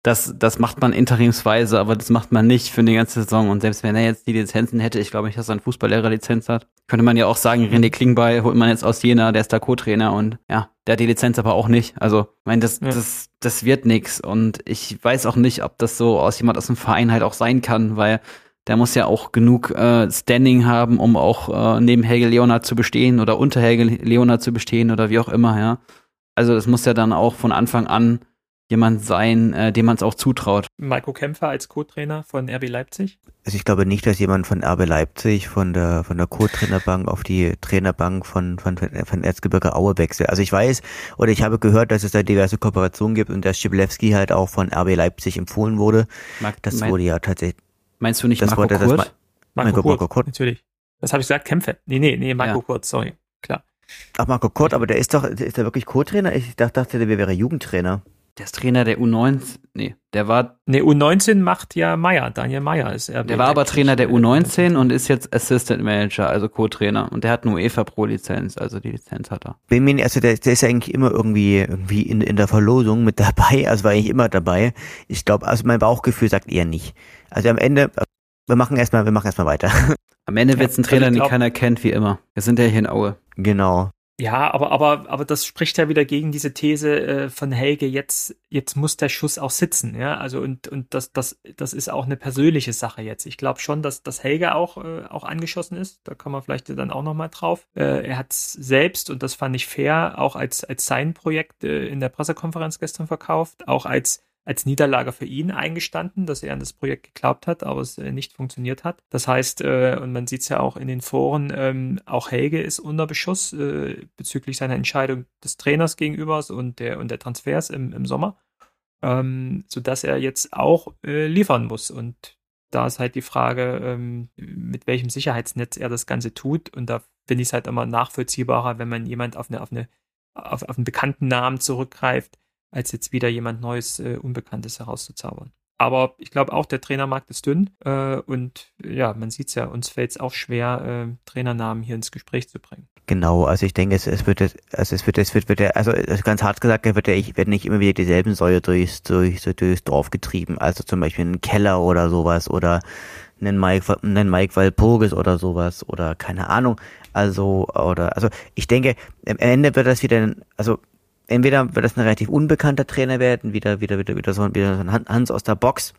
das, das macht man interimsweise, aber das macht man nicht für die ganze Saison. Und selbst wenn er jetzt die Lizenzen hätte, ich glaube nicht, dass er eine Fußballlehrer-Lizenz hat, könnte man ja auch sagen, René Klingbeil holt man jetzt aus Jena, der ist da Co-Trainer und ja, der hat die Lizenz aber auch nicht. Also, ich meine, das, ja. das, das wird nix. Und ich weiß auch nicht, ob das so aus jemand aus dem Verein halt auch sein kann, weil der muss ja auch genug äh, Standing haben, um auch äh, neben Helge Leonard zu bestehen oder unter Helge Leonard zu bestehen oder wie auch immer, ja. Also das muss ja dann auch von Anfang an jemand sein, äh, dem man es auch zutraut. Marco Kämpfer als Co-Trainer von RB Leipzig? Also ich glaube nicht, dass jemand von RB Leipzig von der von der Co-Trainerbank auf die Trainerbank von von von Erzgebirge Aue wechselt. Also ich weiß oder ich habe gehört, dass es da diverse Kooperationen gibt und dass Schiblewski halt auch von RB Leipzig empfohlen wurde. Mag, das mein, wurde ja tatsächlich. Meinst du nicht das Marco wurde, Kurt? Das, Marco, Marco, Marco Kurt, Kurt, natürlich. Das habe ich gesagt, Kämpfe. Nee, nee, nee, Marco ja. Kurt, sorry. Klar. Ach, Marco Kurt, aber der ist doch, ist der wirklich Co-Trainer? Ich dachte, der wäre Jugendtrainer. Der ist Trainer der U19. Nee, der war. Nee, U19 macht ja Meier. Daniel Meier ist er. Der war aber Trainer der U19 und ist jetzt Assistant Manager, also Co-Trainer. Und der hat eine UEFA Pro Lizenz, also die Lizenz hat er. Bin mir, also der, der ist ja eigentlich immer irgendwie, irgendwie in, in der Verlosung mit dabei, also war eigentlich immer dabei. Ich glaube, also mein Bauchgefühl sagt eher nicht. Also am Ende, wir machen erstmal, wir machen erstmal weiter. Am Ende wird es ein Trainer, also den keiner kennt, wie immer. Wir sind ja hier in Aue. Genau. Ja, aber, aber, aber das spricht ja wieder gegen diese These äh, von Helge, jetzt, jetzt muss der Schuss auch sitzen, ja. Also und, und das, das, das ist auch eine persönliche Sache jetzt. Ich glaube schon, dass, dass Helge auch, äh, auch angeschossen ist. Da kann man vielleicht dann auch nochmal drauf. Äh, er hat selbst, und das fand ich fair, auch als, als sein Projekt äh, in der Pressekonferenz gestern verkauft, auch als als Niederlage für ihn eingestanden, dass er an das Projekt geglaubt hat, aber es äh, nicht funktioniert hat. Das heißt, äh, und man sieht es ja auch in den Foren, ähm, auch Helge ist unter Beschuss äh, bezüglich seiner Entscheidung des Trainers gegenübers und der, und der Transfers im, im Sommer, ähm, sodass er jetzt auch liefern muss. Und da ist halt die Frage, ähm, mit welchem Sicherheitsnetz er das Ganze tut. Und da finde ich es halt immer nachvollziehbarer, wenn man jemand auf eine, auf eine auf, auf einen bekannten Namen zurückgreift, als jetzt wieder jemand Neues, äh, Unbekanntes herauszuzaubern. Aber ich glaube auch, der Trainermarkt ist dünn äh, und ja, man sieht es ja, uns fällt es auch schwer, äh, Trainernamen hier ins Gespräch zu bringen. Genau, also ich denke, es, es wird, also es wird, es wird, wird also ganz hart gesagt, wird ja, ich werde nicht immer wieder dieselben Säue durchs, durchs, durchs Dorf getrieben. Also zum Beispiel einen Keller oder sowas oder einen Mike, einen Mike Walpurgis oder sowas oder keine Ahnung. Also, oder, also ich denke, am Ende wird das wieder, also entweder wird das ein relativ unbekannter Trainer werden, wieder, wieder, wieder, wieder so, wieder so ein Hans aus der Box,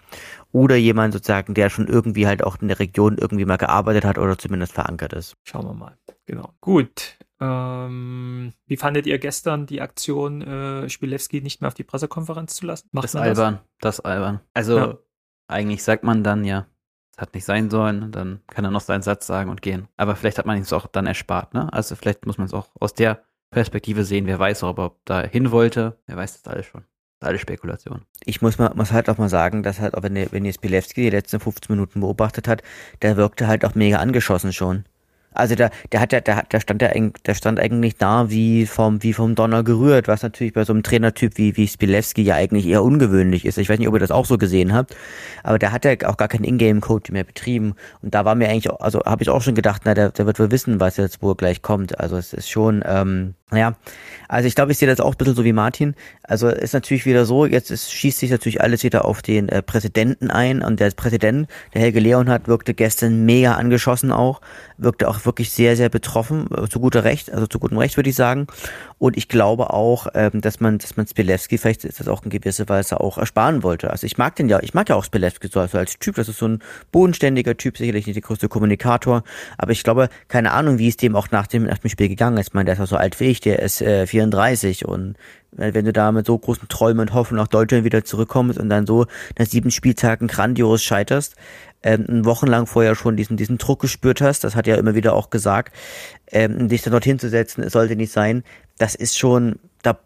oder jemand sozusagen, der schon irgendwie halt auch in der Region irgendwie mal gearbeitet hat oder zumindest verankert ist. Schauen wir mal. Genau. Gut. Ähm, wie fandet ihr gestern die Aktion, äh, Spielewski nicht mehr auf die Pressekonferenz zu lassen? Macht das albern, das? das albern. Also ja. eigentlich sagt man dann ja, es hat nicht sein sollen, dann kann er noch seinen Satz sagen und gehen. Aber vielleicht hat man es auch dann erspart, ne? Also vielleicht muss man es auch aus der Perspektive sehen. Wer weiß, ob er da hin wollte. Wer weiß das alles schon. Alles Spekulation. Ich muss, mal, muss halt auch mal sagen, dass halt, auch wenn, wenn jetzt Bilewski die letzten 15 Minuten beobachtet hat, der wirkte halt auch mega angeschossen schon. Also der, der hat ja, der, der stand ja, der stand eigentlich da wie vom, wie vom Donner gerührt, was natürlich bei so einem Trainertyp wie, wie Spilewski ja eigentlich eher ungewöhnlich ist. Ich weiß nicht, ob ihr das auch so gesehen habt, aber der hat ja auch gar keinen Ingame-Code mehr betrieben. Und da war mir eigentlich, also habe ich auch schon gedacht, na, der, der wird wohl wissen, was jetzt wohl gleich kommt. Also es ist schon, ähm, ja, also ich glaube, ich sehe das auch ein bisschen so wie Martin. Also ist natürlich wieder so, jetzt ist, schießt sich natürlich alles wieder auf den äh, Präsidenten ein und der Präsident, der Helge Leonhardt, wirkte gestern mega angeschossen auch, wirkte auch wirklich sehr, sehr betroffen, äh, zu guter Recht, also zu gutem Recht würde ich sagen. Und ich glaube auch, ähm, dass man, dass man Spilewski vielleicht ist das auch in gewisser Weise auch ersparen wollte. Also ich mag den ja, ich mag ja auch Spilewski so also als Typ, das ist so ein bodenständiger Typ, sicherlich nicht der größte Kommunikator, aber ich glaube, keine Ahnung, wie es dem auch nach dem, nach dem Spiel gegangen ist. Ich meine, der ist auch so alt wie ich, der ist äh, 34 und wenn du da mit so großen Träumen und Hoffen nach Deutschland wieder zurückkommst und dann so nach sieben Spieltagen grandios scheiterst, ähm, wochenlang vorher schon diesen, diesen Druck gespürt hast, das hat er ja immer wieder auch gesagt, ähm, dich dann dorthin zu setzen, sollte nicht sein, das ist schon, da,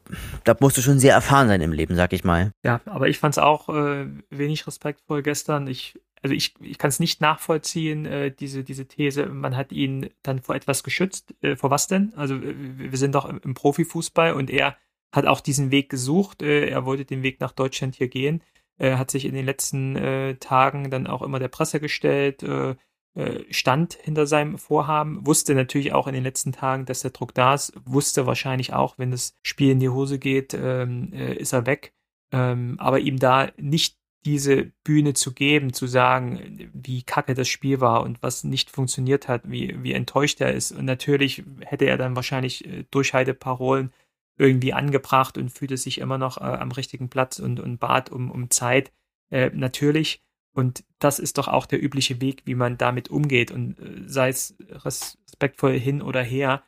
da musst du schon sehr erfahren sein im Leben, sag ich mal. Ja, aber ich fand es auch äh, wenig respektvoll gestern. Ich, also ich, ich kann es nicht nachvollziehen, äh, diese, diese These, man hat ihn dann vor etwas geschützt. Äh, vor was denn? Also äh, wir sind doch im Profifußball und er hat auch diesen Weg gesucht. Äh, er wollte den Weg nach Deutschland hier gehen. Er hat sich in den letzten äh, Tagen dann auch immer der Presse gestellt, äh, äh, stand hinter seinem Vorhaben, wusste natürlich auch in den letzten Tagen, dass der Druck da ist, wusste wahrscheinlich auch, wenn das Spiel in die Hose geht, ähm, äh, ist er weg. Ähm, aber ihm da nicht diese Bühne zu geben, zu sagen, wie kacke das Spiel war und was nicht funktioniert hat, wie, wie enttäuscht er ist. Und natürlich hätte er dann wahrscheinlich äh, Durchhalteparolen irgendwie angebracht und fühlte sich immer noch äh, am richtigen Platz und, und bat um, um Zeit. Äh, natürlich. Und das ist doch auch der übliche Weg, wie man damit umgeht. Und äh, sei es respektvoll hin oder her,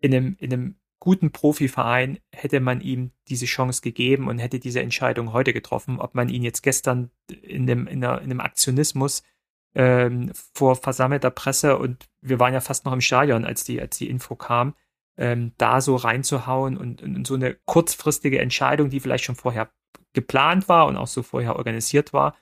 in einem, in einem guten Profiverein hätte man ihm diese Chance gegeben und hätte diese Entscheidung heute getroffen. Ob man ihn jetzt gestern in einem, in, einer, in einem Aktionismus ähm, vor versammelter Presse und wir waren ja fast noch im Stadion, als die, als die Info kam, ähm, da so reinzuhauen und, und so eine kurzfristige Entscheidung, die vielleicht schon vorher geplant war und auch so vorher organisiert war.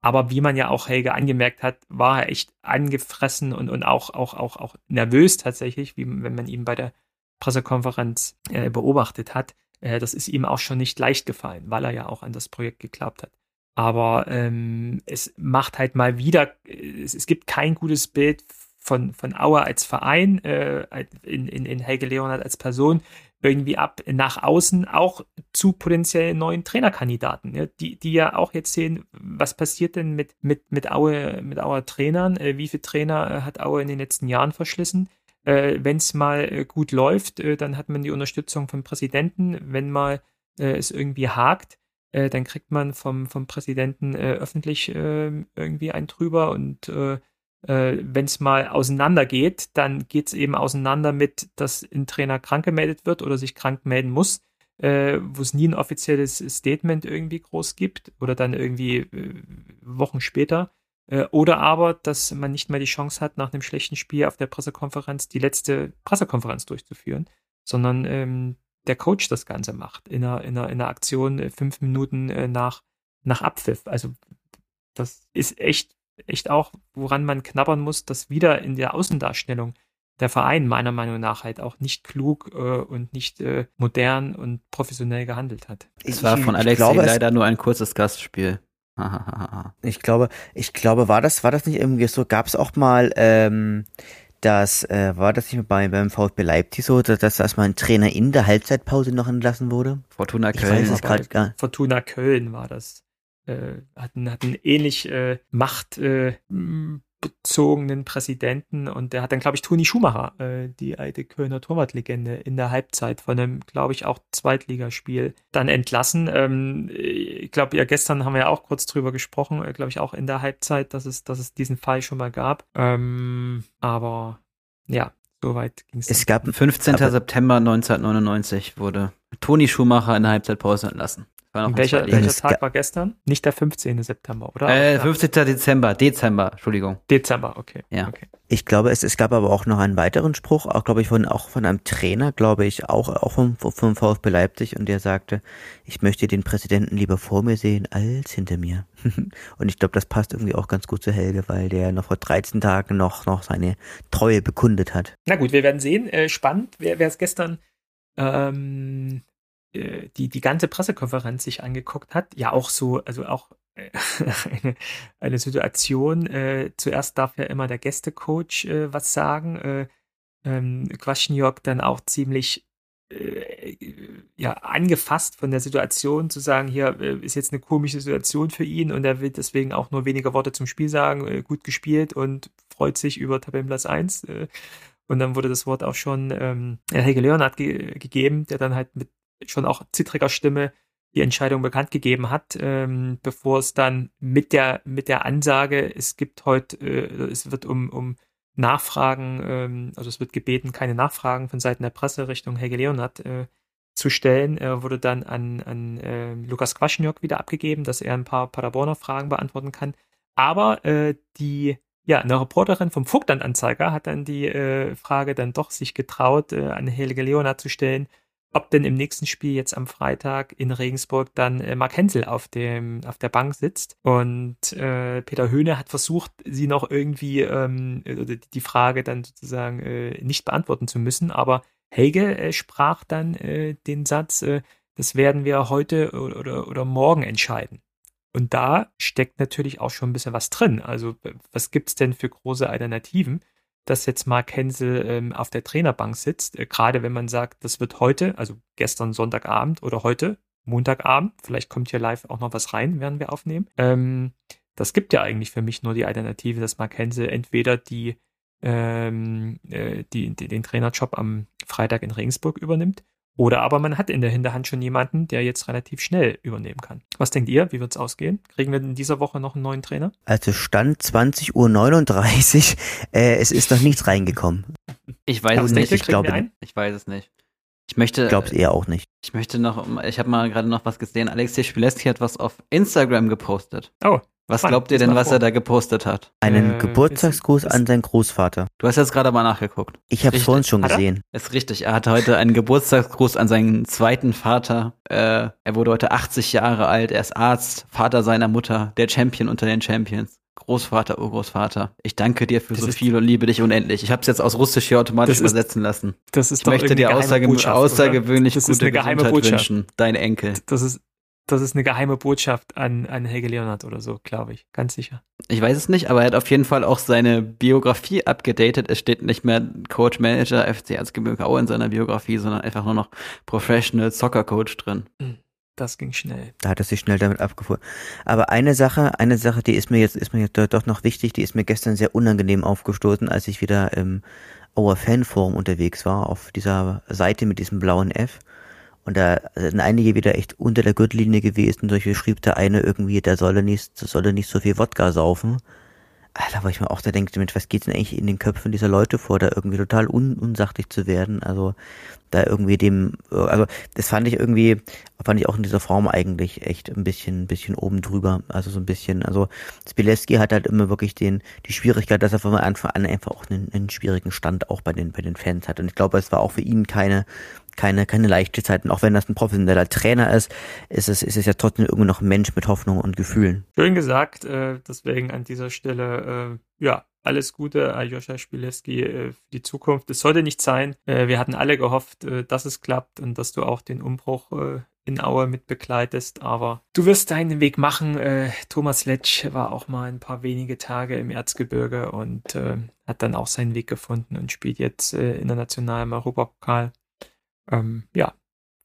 Aber wie man ja auch Helge angemerkt hat, war er echt angefressen und, und auch, auch, auch, auch nervös tatsächlich, wie wenn man ihn bei der Pressekonferenz äh, beobachtet hat. Äh, das ist ihm auch schon nicht leicht gefallen, weil er ja auch an das Projekt geglaubt hat. Aber ähm, es macht halt mal wieder, es, es gibt kein gutes Bild von, von Auer als Verein, äh, in, in, in Helge Leonard als Person, irgendwie ab nach außen auch zu potenziell neuen Trainerkandidaten, ja, die, die ja auch jetzt sehen, was passiert denn mit, mit, mit Aue, mit Auer Trainern, äh, wie viele Trainer äh, hat Aue in den letzten Jahren verschlissen. Äh, Wenn es mal äh, gut läuft, äh, dann hat man die Unterstützung vom Präsidenten. Wenn mal es irgendwie hakt, dann kriegt man vom, vom Präsidenten öffentlich äh, irgendwie einen drüber und äh, wenn es mal auseinandergeht, dann geht es eben auseinander mit, dass ein Trainer krank gemeldet wird oder sich krank melden muss, äh, wo es nie ein offizielles Statement irgendwie groß gibt oder dann irgendwie äh, Wochen später. Äh, oder aber, dass man nicht mehr die Chance hat, nach einem schlechten Spiel auf der Pressekonferenz die letzte Pressekonferenz durchzuführen, sondern ähm, der Coach das Ganze macht in einer, in einer, in einer Aktion äh, fünf Minuten äh, nach, nach Abpfiff. Also das ist echt, echt auch, woran man knabbern muss, dass wieder in der Außendarstellung der Verein meiner Meinung nach halt auch nicht klug äh, und nicht äh, modern und professionell gehandelt hat. Es war von Alexei leider nur ein kurzes Gastspiel. ich glaube, ich glaube, war das, war das nicht irgendwie so, gab es auch mal ähm, das äh, war das nicht bei, beim VfB Leipzig so, dass, dass erstmal ein Trainer in der Halbzeitpause noch entlassen wurde? Fortuna Köln. Ich weiß es grad gar Fortuna Köln war das. Äh, hatten, hatten ähnlich äh, Macht äh, bezogenen Präsidenten und der hat dann, glaube ich, Toni Schumacher, äh, die alte Kölner Torwartlegende, in der Halbzeit von einem, glaube ich, auch Zweitligaspiel dann entlassen. Ähm, ich glaube, ja, gestern haben wir ja auch kurz drüber gesprochen, äh, glaube ich, auch in der Halbzeit, dass es, dass es diesen Fall schon mal gab. Ähm, aber ja, soweit ging es. Es gab 15. September 1999 wurde Toni Schumacher in der Halbzeitpause entlassen. Welcher, welcher Tag war gestern? Nicht der 15. September, oder? Äh, 15. Dezember, Dezember, Entschuldigung. Dezember, okay. Ja. Okay. Ich glaube, es, es gab aber auch noch einen weiteren Spruch, auch glaube ich von auch von einem Trainer, glaube ich, auch auch vom, vom VfB Leipzig und der sagte, ich möchte den Präsidenten lieber vor mir sehen als hinter mir. und ich glaube, das passt irgendwie auch ganz gut zu Helge, weil der noch vor 13 Tagen noch noch seine Treue bekundet hat. Na gut, wir werden sehen. Äh, spannend, wer wer es gestern ähm, äh, die die ganze Pressekonferenz sich angeguckt hat, ja auch so, also auch eine, eine Situation. Äh, zuerst darf ja immer der Gästecoach äh, was sagen. Äh, ähm, Quaschniok dann auch ziemlich äh, ja, angefasst von der Situation zu sagen, hier äh, ist jetzt eine komische Situation für ihn und er will deswegen auch nur weniger Worte zum Spiel sagen, äh, gut gespielt und freut sich über Tabellenplatz 1. Äh, und dann wurde das Wort auch schon ähm, Helge Leonard ge gegeben, der dann halt mit schon auch zittriger Stimme die Entscheidung bekannt gegeben hat, ähm, bevor es dann mit der mit der Ansage, es gibt heute, äh, es wird um um Nachfragen, ähm, also es wird gebeten, keine Nachfragen von Seiten der Presse Richtung Helge Leonard äh, zu stellen, äh, wurde dann an, an äh, Lukas Quaschniok wieder abgegeben, dass er ein paar Paderborner Fragen beantworten kann. Aber äh, die ja, eine Reporterin vom Vogtland-Anzeiger hat dann die äh, Frage dann doch sich getraut, äh, an Helge Leonard zu stellen, ob denn im nächsten Spiel jetzt am Freitag in Regensburg dann äh, Mark Hensel auf, dem, auf der Bank sitzt. Und äh, Peter Höhne hat versucht, sie noch irgendwie ähm, die Frage dann sozusagen äh, nicht beantworten zu müssen. Aber Helge äh, sprach dann äh, den Satz, äh, das werden wir heute oder, oder, morgen entscheiden. Und da steckt natürlich auch schon ein bisschen was drin. Also was gibt's denn für große Alternativen? Dass jetzt Mark Hensel ähm, auf der Trainerbank sitzt, äh, gerade wenn man sagt, das wird heute, also gestern Sonntagabend oder heute, Montagabend, vielleicht kommt hier live auch noch was rein, werden wir aufnehmen. Ähm, das gibt ja eigentlich für mich nur die Alternative, dass Mark Hensel entweder die, ähm, äh, die, die, den Trainerjob am Freitag in Regensburg übernimmt oder aber man hat in der Hinterhand schon jemanden, der jetzt relativ schnell übernehmen kann. Was denkt ihr? Wie wird es ausgehen? Kriegen wir in dieser Woche noch einen neuen Trainer? Also Stand 20.39 Uhr. Äh, es ist noch nichts reingekommen. Ich weiß es nicht. Ich glaube, ich weiß es nicht. Ich möchte. Es eher auch nicht. Ich möchte noch, ich habe mal gerade noch was gesehen. Alexei Spileski hat was auf Instagram gepostet. Oh. Was glaubt ihr denn, was er da gepostet hat? Einen äh, Geburtstagsgruß an seinen Großvater. Du hast jetzt gerade mal nachgeguckt. Ich habe es vorhin schon gesehen. Ist richtig. Er hatte heute einen Geburtstagsgruß an seinen zweiten Vater. Äh, er wurde heute 80 Jahre alt. Er ist Arzt, Vater seiner Mutter, der Champion unter den Champions. Großvater, Urgroßvater, ich danke dir für das so viel und liebe dich unendlich. Ich habe es jetzt aus Russisch hier automatisch übersetzen lassen. Das ist ich möchte dir außerge außergewöhnlich das gute Gesundheit Botschaft. wünschen, dein Enkel. Das ist das ist eine geheime Botschaft an, an Helge Leonard oder so, glaube ich. Ganz sicher. Ich weiß es nicht, aber er hat auf jeden Fall auch seine Biografie abgedatet. Es steht nicht mehr Coach Manager FC Erzgebirge Aue in seiner Biografie, sondern einfach nur noch Professional Soccer Coach drin. Hm, Das ging schnell. Da hat er sich schnell damit abgefunden. Aber eine Sache, eine Sache, die ist mir jetzt, ist mir jetzt doch noch wichtig, die ist mir gestern sehr unangenehm aufgestoßen, als ich wieder im Auer Fanforum unterwegs war, auf dieser Seite mit diesem blauen F. Und da sind einige wieder echt unter der Gürtellinie gewesen. Solche schrieb der eine irgendwie, der solle nicht, solle nicht so viel Wodka saufen. Alter, wo ich mir auch da denke, mit was geht's denn eigentlich in den Köpfen dieser Leute vor, da irgendwie total un unsachlich zu werden? Also da irgendwie dem, also das fand ich irgendwie, fand ich auch in dieser Form eigentlich echt ein bisschen, ein bisschen oben drüber. Also so ein bisschen, also Spileski hat halt immer wirklich den, die Schwierigkeit, dass er von Anfang an einfach auch einen, einen schwierigen Stand auch bei den, bei den Fans hat. Und ich glaube, es war auch für ihn keine, keine, keine leichte Zeit. Und auch wenn das ein professioneller Trainer ist, ist es, ist es ja trotzdem irgendwie noch ein Mensch mit Hoffnung und Gefühlen. Schön gesagt, äh, deswegen an dieser Stelle, äh, ja, alles Gute, Aljoscha Spileski, äh, für die Zukunft. Es sollte nicht sein. Äh, wir hatten alle gehofft, äh, dass es klappt und dass du auch den Umbruch in Aue mit begleitest, aber du wirst deinen Weg machen. Thomas Letsch war auch mal ein paar wenige Tage im Erzgebirge und hat dann auch seinen Weg gefunden und spielt jetzt international im Europapokal ähm, ja,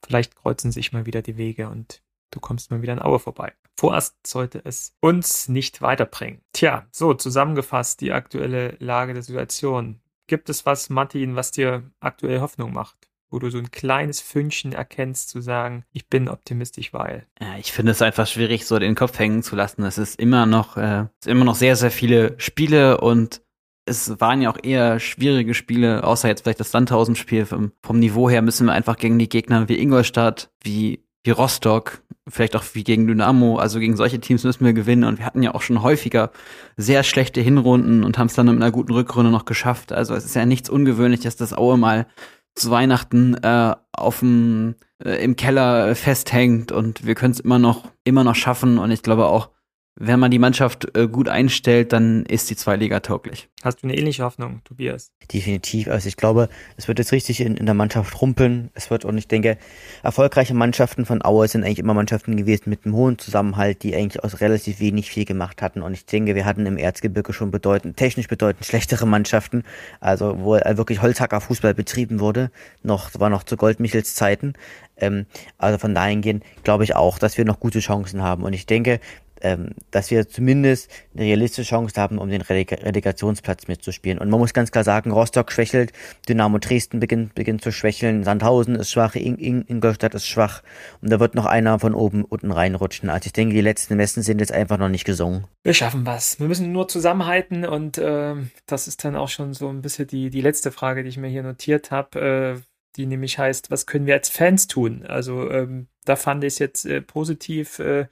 vielleicht kreuzen sich mal wieder die Wege und du kommst mal wieder in Aue vorbei. Vorerst sollte es uns nicht weiterbringen. Tja, so zusammengefasst die aktuelle Lage der Situation. Gibt es was, Martin, was dir aktuell Hoffnung macht? Wo du so ein kleines Fünkchen erkennst, zu sagen, ich bin optimistisch, weil. Ja, ich finde es einfach schwierig, so den Kopf hängen zu lassen. Es ist immer noch, äh, es immer noch sehr, sehr viele Spiele und es waren ja auch eher schwierige Spiele, außer jetzt vielleicht das Sandhausen-Spiel. Vom, vom Niveau her müssen wir einfach gegen die Gegner wie Ingolstadt, wie, wie Rostock, vielleicht auch wie gegen Dynamo, also gegen solche Teams müssen wir gewinnen. Und wir hatten ja auch schon häufiger sehr schlechte Hinrunden und haben es dann mit einer guten Rückrunde noch geschafft. Also es ist ja nichts Ungewöhnliches, dass Aue mal zu Weihnachten äh, auf dem äh, im Keller festhängt und wir können es immer noch immer noch schaffen und ich glaube auch wenn man die Mannschaft äh, gut einstellt, dann ist die Zweiliga tauglich. Hast du eine ähnliche Hoffnung, Tobias? Definitiv. Also ich glaube, es wird jetzt richtig in, in der Mannschaft rumpeln. Es wird, und ich denke, erfolgreiche Mannschaften von Aue sind eigentlich immer Mannschaften gewesen mit einem hohen Zusammenhalt, die eigentlich aus relativ wenig viel gemacht hatten. Und ich denke, wir hatten im Erzgebirge schon bedeutend, technisch bedeutend schlechtere Mannschaften. Also wo wirklich Holzhacker Fußball betrieben wurde. Noch, war noch zu Goldmichels Zeiten. Ähm, also von dahingehend glaube ich auch, dass wir noch gute Chancen haben. Und ich denke, ähm, dass wir zumindest eine realistische Chance haben, um den Releg Relegationsplatz mitzuspielen. Und man muss ganz klar sagen, Rostock schwächelt, Dynamo Dresden beginnt, beginnt zu schwächeln, Sandhausen ist schwach, In In Ingolstadt ist schwach und da wird noch einer von oben unten reinrutschen. Also ich denke, die letzten Messen sind jetzt einfach noch nicht gesungen. Wir schaffen was. Wir müssen nur zusammenhalten und äh, das ist dann auch schon so ein bisschen die, die letzte Frage, die ich mir hier notiert habe. Äh, die nämlich heißt, was können wir als Fans tun? Also ähm, da fand ich es jetzt äh, positiv, äh,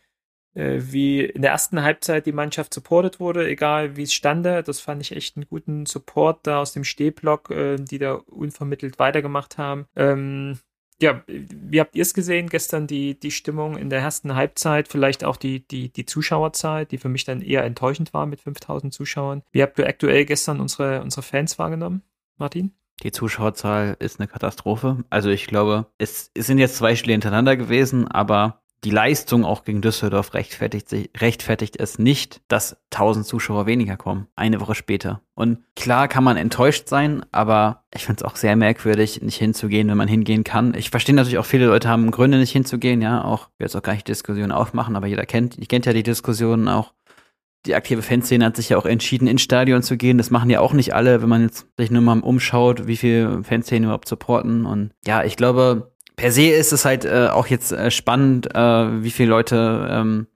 wie in der ersten Halbzeit die Mannschaft supportet wurde, egal wie es stande. Das fand ich echt einen guten Support da aus dem Stehblock, äh, die da unvermittelt weitergemacht haben. Ähm, ja, wie habt ihr es gesehen gestern, die, die Stimmung in der ersten Halbzeit, vielleicht auch die, die, die Zuschauerzahl, die für mich dann eher enttäuschend war mit 5000 Zuschauern. Wie habt ihr aktuell gestern unsere, unsere Fans wahrgenommen, Martin? Die Zuschauerzahl ist eine Katastrophe. Also ich glaube, es, es sind jetzt zwei Spiele hintereinander gewesen, aber die Leistung auch gegen Düsseldorf rechtfertigt, sich, rechtfertigt es nicht, dass 1000 Zuschauer weniger kommen, eine Woche später. Und klar kann man enttäuscht sein, aber ich finde es auch sehr merkwürdig, nicht hinzugehen, wenn man hingehen kann. Ich verstehe natürlich auch, viele Leute haben Gründe, nicht hinzugehen, ja, auch, ich will jetzt auch gar nicht Diskussionen aufmachen, aber jeder kennt, ich kennt ja die Diskussionen auch. Die aktive Fanszene hat sich ja auch entschieden, ins Stadion zu gehen. Das machen ja auch nicht alle, wenn man jetzt sich nur mal umschaut, wie viele Fanszenen überhaupt supporten. Und ja, ich glaube, per se ist es halt äh, auch jetzt äh, spannend, äh, wie viele Leute ähm,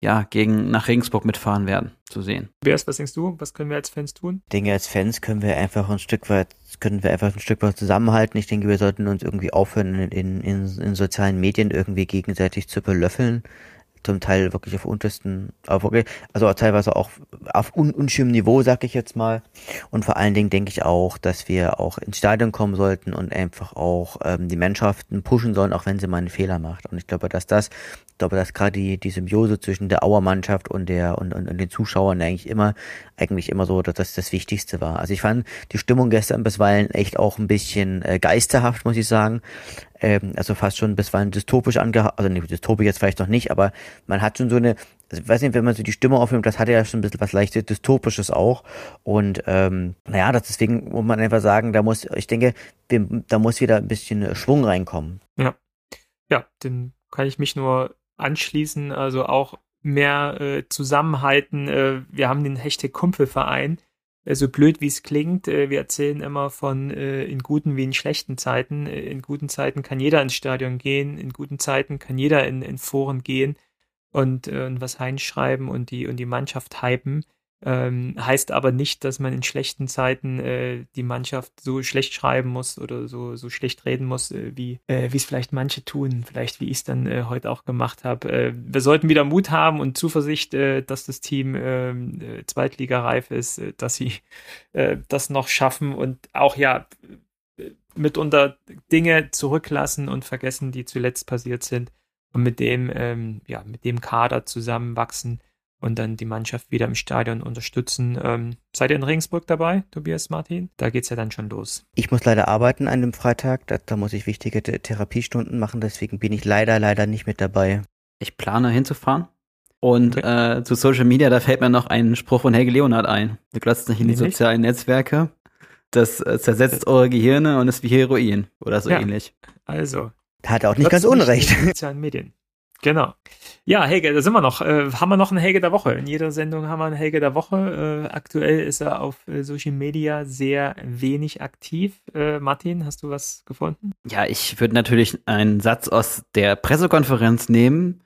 ja gegen nach Regensburg mitfahren werden zu sehen. Tobias, was denkst du? Was können wir als Fans tun? Ich denke, als Fans können wir einfach ein Stück weit, können wir einfach ein Stück weit zusammenhalten. Ich denke, wir sollten uns irgendwie aufhören, in, in, in sozialen Medien irgendwie gegenseitig zu belöffeln zum Teil wirklich auf untersten, auf also teilweise auch auf un unschönem Niveau, sag ich jetzt mal. Und vor allen Dingen denke ich auch, dass wir auch ins Stadion kommen sollten und einfach auch ähm, die Mannschaften pushen sollen, auch wenn sie mal einen Fehler macht. Und ich glaube, dass das ich glaube, dass gerade die, die Symbiose zwischen der Auermannschaft und der und, und, und den Zuschauern eigentlich immer eigentlich immer so, dass das das Wichtigste war. Also ich fand die Stimmung gestern bisweilen echt auch ein bisschen äh, geisterhaft, muss ich sagen. Ähm, also fast schon bisweilen dystopisch angehabt, also nicht dystopisch jetzt vielleicht noch nicht, aber man hat schon so eine, also weiß nicht, wenn man so die Stimme aufnimmt, das hatte ja schon ein bisschen was leichtes dystopisches auch. Und ähm, naja, das deswegen muss man einfach sagen, da muss, ich denke, da muss wieder ein bisschen Schwung reinkommen. Ja. Ja, den kann ich mich nur anschließen. Also auch mehr äh, zusammenhalten. Äh, wir haben den Hashtag Kumpelverein. Äh, so blöd wie es klingt, äh, wir erzählen immer von äh, in guten wie in schlechten Zeiten. Äh, in guten Zeiten kann jeder ins Stadion gehen, in guten Zeiten kann jeder in, in Foren gehen und, was reinschreiben und die, und die Mannschaft hypen. Ähm, heißt aber nicht, dass man in schlechten Zeiten äh, die Mannschaft so schlecht schreiben muss oder so, so schlecht reden muss, äh, wie äh, es vielleicht manche tun, vielleicht wie ich es dann äh, heute auch gemacht habe. Äh, wir sollten wieder Mut haben und Zuversicht, äh, dass das Team ähm, äh, zweitligareif ist, äh, dass sie das noch schaffen und auch ja mitunter Dinge zurücklassen und vergessen, die zuletzt passiert sind und mit dem, ähm, ja, mit dem Kader zusammenwachsen und dann die Mannschaft wieder im Stadion unterstützen. Ähm, seid ihr in Regensburg dabei, Tobias Martin? Da geht's ja dann schon los. Ich muss leider arbeiten an dem Freitag. Da, da muss ich wichtige Therapiestunden machen, deswegen bin ich leider, leider nicht mit dabei. Ich plane hinzufahren. Und okay. äh, zu Social Media, da fällt mir noch ein Spruch von Helge Leonard ein. Du glotzt nicht in die sozialen Netzwerke. Das äh, zersetzt das eure Gehirne und ist wie Heroin oder so ja. ähnlich. Also. Hat er auch nicht ganz unrecht. In sozialen Medien. Genau. Ja, Helge, da sind wir noch. Äh, haben wir noch einen Helge der Woche? In jeder Sendung haben wir einen Helge der Woche. Äh, aktuell ist er auf äh, Social Media sehr wenig aktiv. Äh, Martin, hast du was gefunden? Ja, ich würde natürlich einen Satz aus der Pressekonferenz nehmen,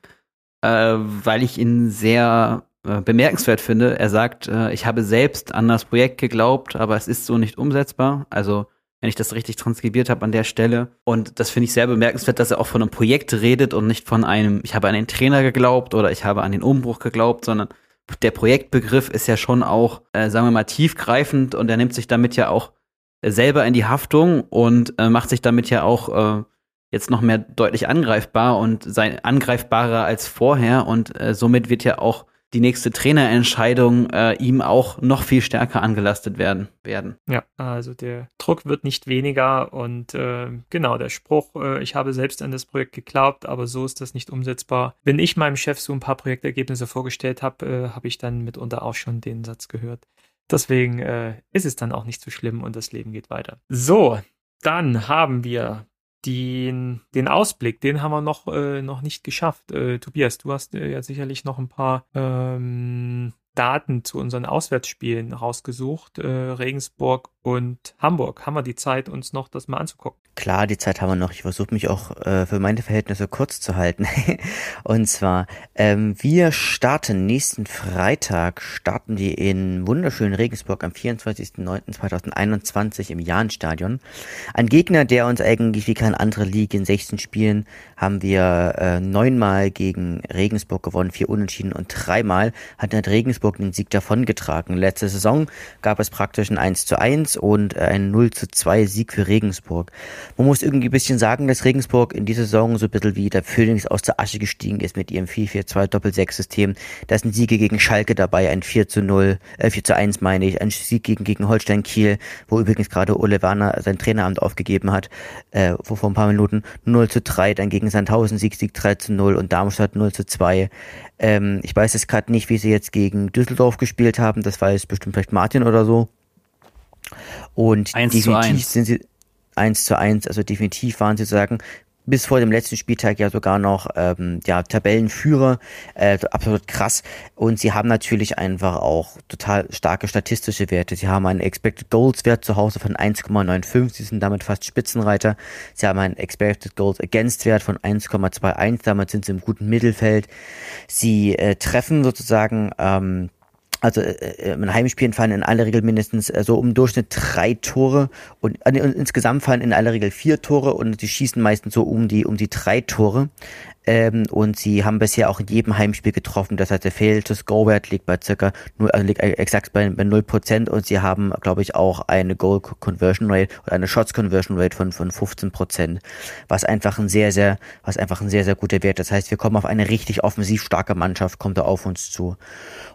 äh, weil ich ihn sehr äh, bemerkenswert finde. Er sagt, ich habe selbst an das Projekt geglaubt, aber es ist so nicht umsetzbar. Also wenn ich das richtig transkribiert habe an der Stelle. Und das finde ich sehr bemerkenswert, dass er auch von einem Projekt redet und nicht von einem, ich habe an den Trainer geglaubt oder ich habe an den Umbruch geglaubt, sondern der Projektbegriff ist ja schon auch, äh, sagen wir mal, tiefgreifend und er nimmt sich damit ja auch äh, selber in die Haftung und äh, macht sich damit ja auch äh, jetzt noch mehr deutlich angreifbar und sein angreifbarer als vorher und äh, somit wird ja auch die nächste Trainerentscheidung äh, ihm auch noch viel stärker angelastet werden. werden. Ja, also der Druck wird nicht weniger und äh, genau der Spruch, äh, ich habe selbst an das Projekt geglaubt, aber so ist das nicht umsetzbar. Wenn ich meinem Chef so ein paar Projektergebnisse vorgestellt habe, äh, habe ich dann mitunter auch schon den Satz gehört. Deswegen äh, ist es dann auch nicht so schlimm und das Leben geht weiter. So, dann haben wir den, den Ausblick, den haben wir noch, äh, noch nicht geschafft. Äh, Tobias, du hast äh, ja sicherlich noch ein paar ähm, Daten zu unseren Auswärtsspielen rausgesucht. Äh, Regensburg und Hamburg. Haben wir die Zeit, uns noch das mal anzugucken? Klar, die Zeit haben wir noch. Ich versuche mich auch äh, für meine Verhältnisse kurz zu halten. und zwar, ähm, wir starten nächsten Freitag, starten die in wunderschönen Regensburg am 24.09.2021 im Jahnstadion. Ein Gegner, der uns eigentlich wie kein anderer Liga in 16 Spielen haben wir äh, neunmal gegen Regensburg gewonnen, vier Unentschieden und dreimal hat Regensburg den Sieg davongetragen. Letzte Saison gab es praktisch ein 1 zu 1 und äh, ein 0 zu 2 Sieg für Regensburg. Man muss irgendwie ein bisschen sagen, dass Regensburg in dieser Saison so ein bisschen wie der Phoenix aus der Asche gestiegen ist mit ihrem 4-4-2 Doppel-6-System. Da sind Siege gegen Schalke dabei, ein 4 zu 0, äh, 4 zu 1 meine ich, ein Sieg gegen, gegen Holstein Kiel, wo übrigens gerade Ole Werner sein Traineramt aufgegeben hat, äh, vor, vor ein paar Minuten 0 zu 3, dann gegen Sandhausen Sieg, Sieg 3 zu 0 und Darmstadt 0 zu 2. Ähm, ich weiß jetzt gerade nicht, wie sie jetzt gegen Düsseldorf gespielt haben, das weiß bestimmt vielleicht Martin oder so. Und 1 definitiv sind sie eins zu eins, also definitiv waren sie sozusagen bis vor dem letzten Spieltag ja sogar noch ähm, ja, Tabellenführer, äh, absolut krass. Und sie haben natürlich einfach auch total starke statistische Werte. Sie haben einen Expected Goals Wert zu Hause von 1,95, sie sind damit fast Spitzenreiter. Sie haben einen Expected Goals Against Wert von 1,21, damit sind sie im guten Mittelfeld. Sie äh, treffen sozusagen ähm, also äh, in Heimspielen fallen in aller Regel mindestens äh, so um Durchschnitt drei Tore und äh, insgesamt fallen in aller Regel vier Tore und sie schießen meistens so um die um die drei Tore. Ähm, und sie haben bisher auch in jedem Heimspiel getroffen. Das heißt, der to Score-Wert liegt bei circa, nur, also liegt exakt bei, bei 0% und sie haben, glaube ich, auch eine Goal Conversion Rate oder eine Shots Conversion Rate von, von 15%, was einfach ein sehr, sehr, was einfach ein sehr, sehr guter Wert. Das heißt, wir kommen auf eine richtig offensiv starke Mannschaft, kommt da auf uns zu.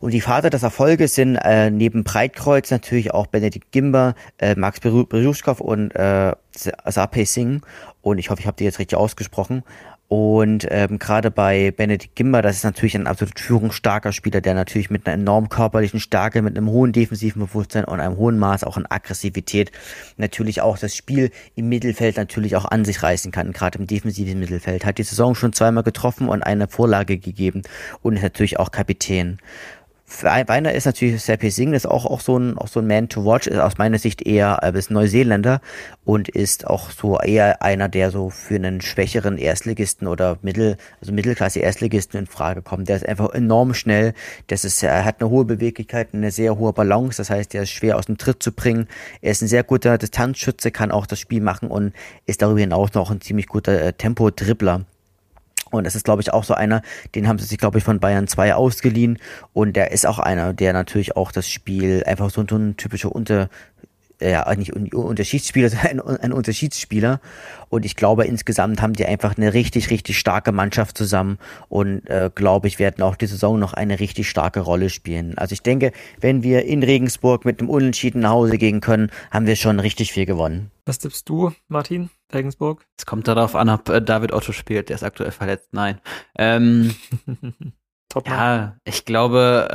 Und die Vater des Erfolges sind äh, neben Breitkreuz natürlich auch Benedikt Gimber, äh, Max Beruschkow und äh, Sape Singh. Und ich hoffe, ich habe die jetzt richtig ausgesprochen. Und ähm, gerade bei Benedikt Gimber, das ist natürlich ein absolut führungsstarker Spieler, der natürlich mit einer enorm körperlichen Stärke, mit einem hohen defensiven Bewusstsein und einem hohen Maß auch an Aggressivität natürlich auch das Spiel im Mittelfeld natürlich auch an sich reißen kann, gerade im defensiven Mittelfeld. Hat die Saison schon zweimal getroffen und eine Vorlage gegeben und ist natürlich auch Kapitän. Weiner ist natürlich Serpi Singh, ist auch, auch so ein, auch so ein Man to watch, ist aus meiner Sicht eher äh, bis Neuseeländer und ist auch so eher einer, der so für einen schwächeren Erstligisten oder Mittel, also Mittelklasse Erstligisten in Frage kommt. Der ist einfach enorm schnell. Das ist, er hat eine hohe Beweglichkeit, eine sehr hohe Balance. Das heißt, er ist schwer aus dem Tritt zu bringen. Er ist ein sehr guter Distanzschütze, kann auch das Spiel machen und ist darüber hinaus noch ein ziemlich guter äh, Tempo-Dribbler. Und das ist, glaube ich, auch so einer, den haben sie sich, glaube ich, von Bayern 2 ausgeliehen. Und der ist auch einer, der natürlich auch das Spiel einfach so, so ein typischer Unter, ja, nicht Unterschiedsspieler, sondern ein, ein Unterschiedsspieler. Und ich glaube, insgesamt haben die einfach eine richtig, richtig starke Mannschaft zusammen und äh, glaube ich, werden auch die Saison noch eine richtig starke Rolle spielen. Also ich denke, wenn wir in Regensburg mit einem Unentschieden nach Hause gehen können, haben wir schon richtig viel gewonnen. Was tippst du, Martin, Regensburg? Es kommt darauf an, ob äh, David Otto spielt. Der ist aktuell verletzt. Nein. Ähm, Top ja, ich glaube,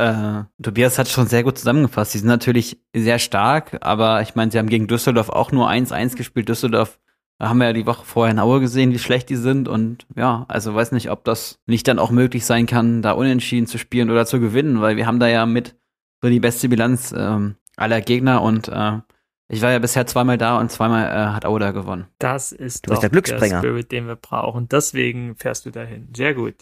äh, Tobias hat schon sehr gut zusammengefasst. Sie sind natürlich sehr stark, aber ich meine, sie haben gegen Düsseldorf auch nur 1-1 gespielt. Düsseldorf da haben wir ja die Woche vorher in Aue gesehen, wie schlecht die sind. Und ja, also weiß nicht, ob das nicht dann auch möglich sein kann, da unentschieden zu spielen oder zu gewinnen, weil wir haben da ja mit so die beste Bilanz ähm, aller Gegner und äh, ich war ja bisher zweimal da und zweimal äh, hat Aue da gewonnen. Das ist du doch der, Glücksbringer. der Spirit, den wir brauchen. Deswegen fährst du dahin. Sehr gut.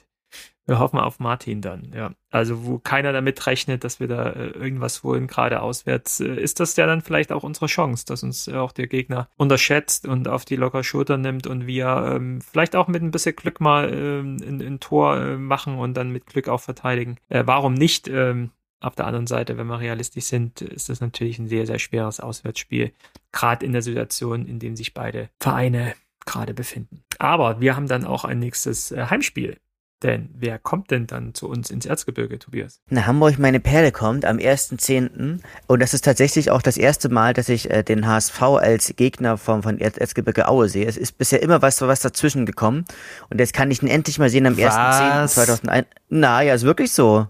Wir hoffen auf Martin dann, ja. Also wo keiner damit rechnet, dass wir da äh, irgendwas holen, gerade auswärts, äh, ist das ja dann vielleicht auch unsere Chance, dass uns äh, auch der Gegner unterschätzt und auf die locker Schulter nimmt und wir ähm, vielleicht auch mit ein bisschen Glück mal ähm, ein, ein Tor äh, machen und dann mit Glück auch verteidigen. Äh, warum nicht? Ähm, auf der anderen Seite, wenn wir realistisch sind, ist das natürlich ein sehr, sehr schweres Auswärtsspiel, gerade in der Situation, in dem sich beide Vereine gerade befinden. Aber wir haben dann auch ein nächstes äh, Heimspiel denn wer kommt denn dann zu uns ins Erzgebirge, Tobias? Na, Hamburg meine Perle kommt am 1.10. Und das ist tatsächlich auch das erste Mal, dass ich äh, den HSV als Gegner vom, von Erzgebirge Aue sehe. Es ist bisher immer was, was dazwischen gekommen. Und jetzt kann ich ihn endlich mal sehen am 1.10.2001. Na, ja, ist wirklich so.